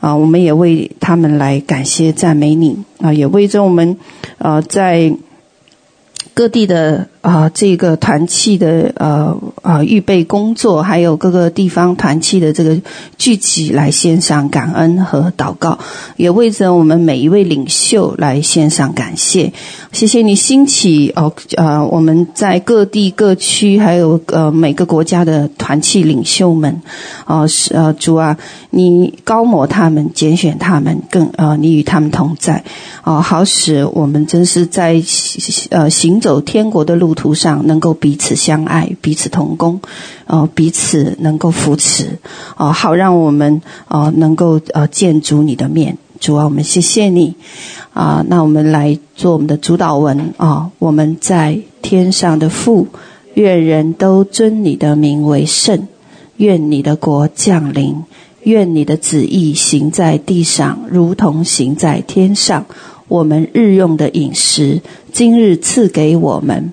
Speaker 3: 啊，我们也为他们来感谢赞美你啊，也为着我们呃在。各地的啊、这个团契的呃呃预备工作，还有各个地方团契的这个聚集来献上感恩和祷告，也为着我们每一位领袖来献上感谢。谢谢你兴起哦，呃，我们在各地各区，还有呃每个国家的团契领袖们，哦，是呃主啊，你高抹他们，拣选他们，更呃你与他们同在，哦，好使我们真是在呃行走天国的路途上，能够彼此相爱，彼此同工，哦，彼此能够扶持，哦，好让我们哦能够呃见主你的面。主啊，我们谢谢你啊！那我们来做我们的主祷文啊！我们在天上的父，愿人都尊你的名为圣，愿你的国降临，愿你的旨意行在地上，如同行在天上。我们日用的饮食，今日赐给我们，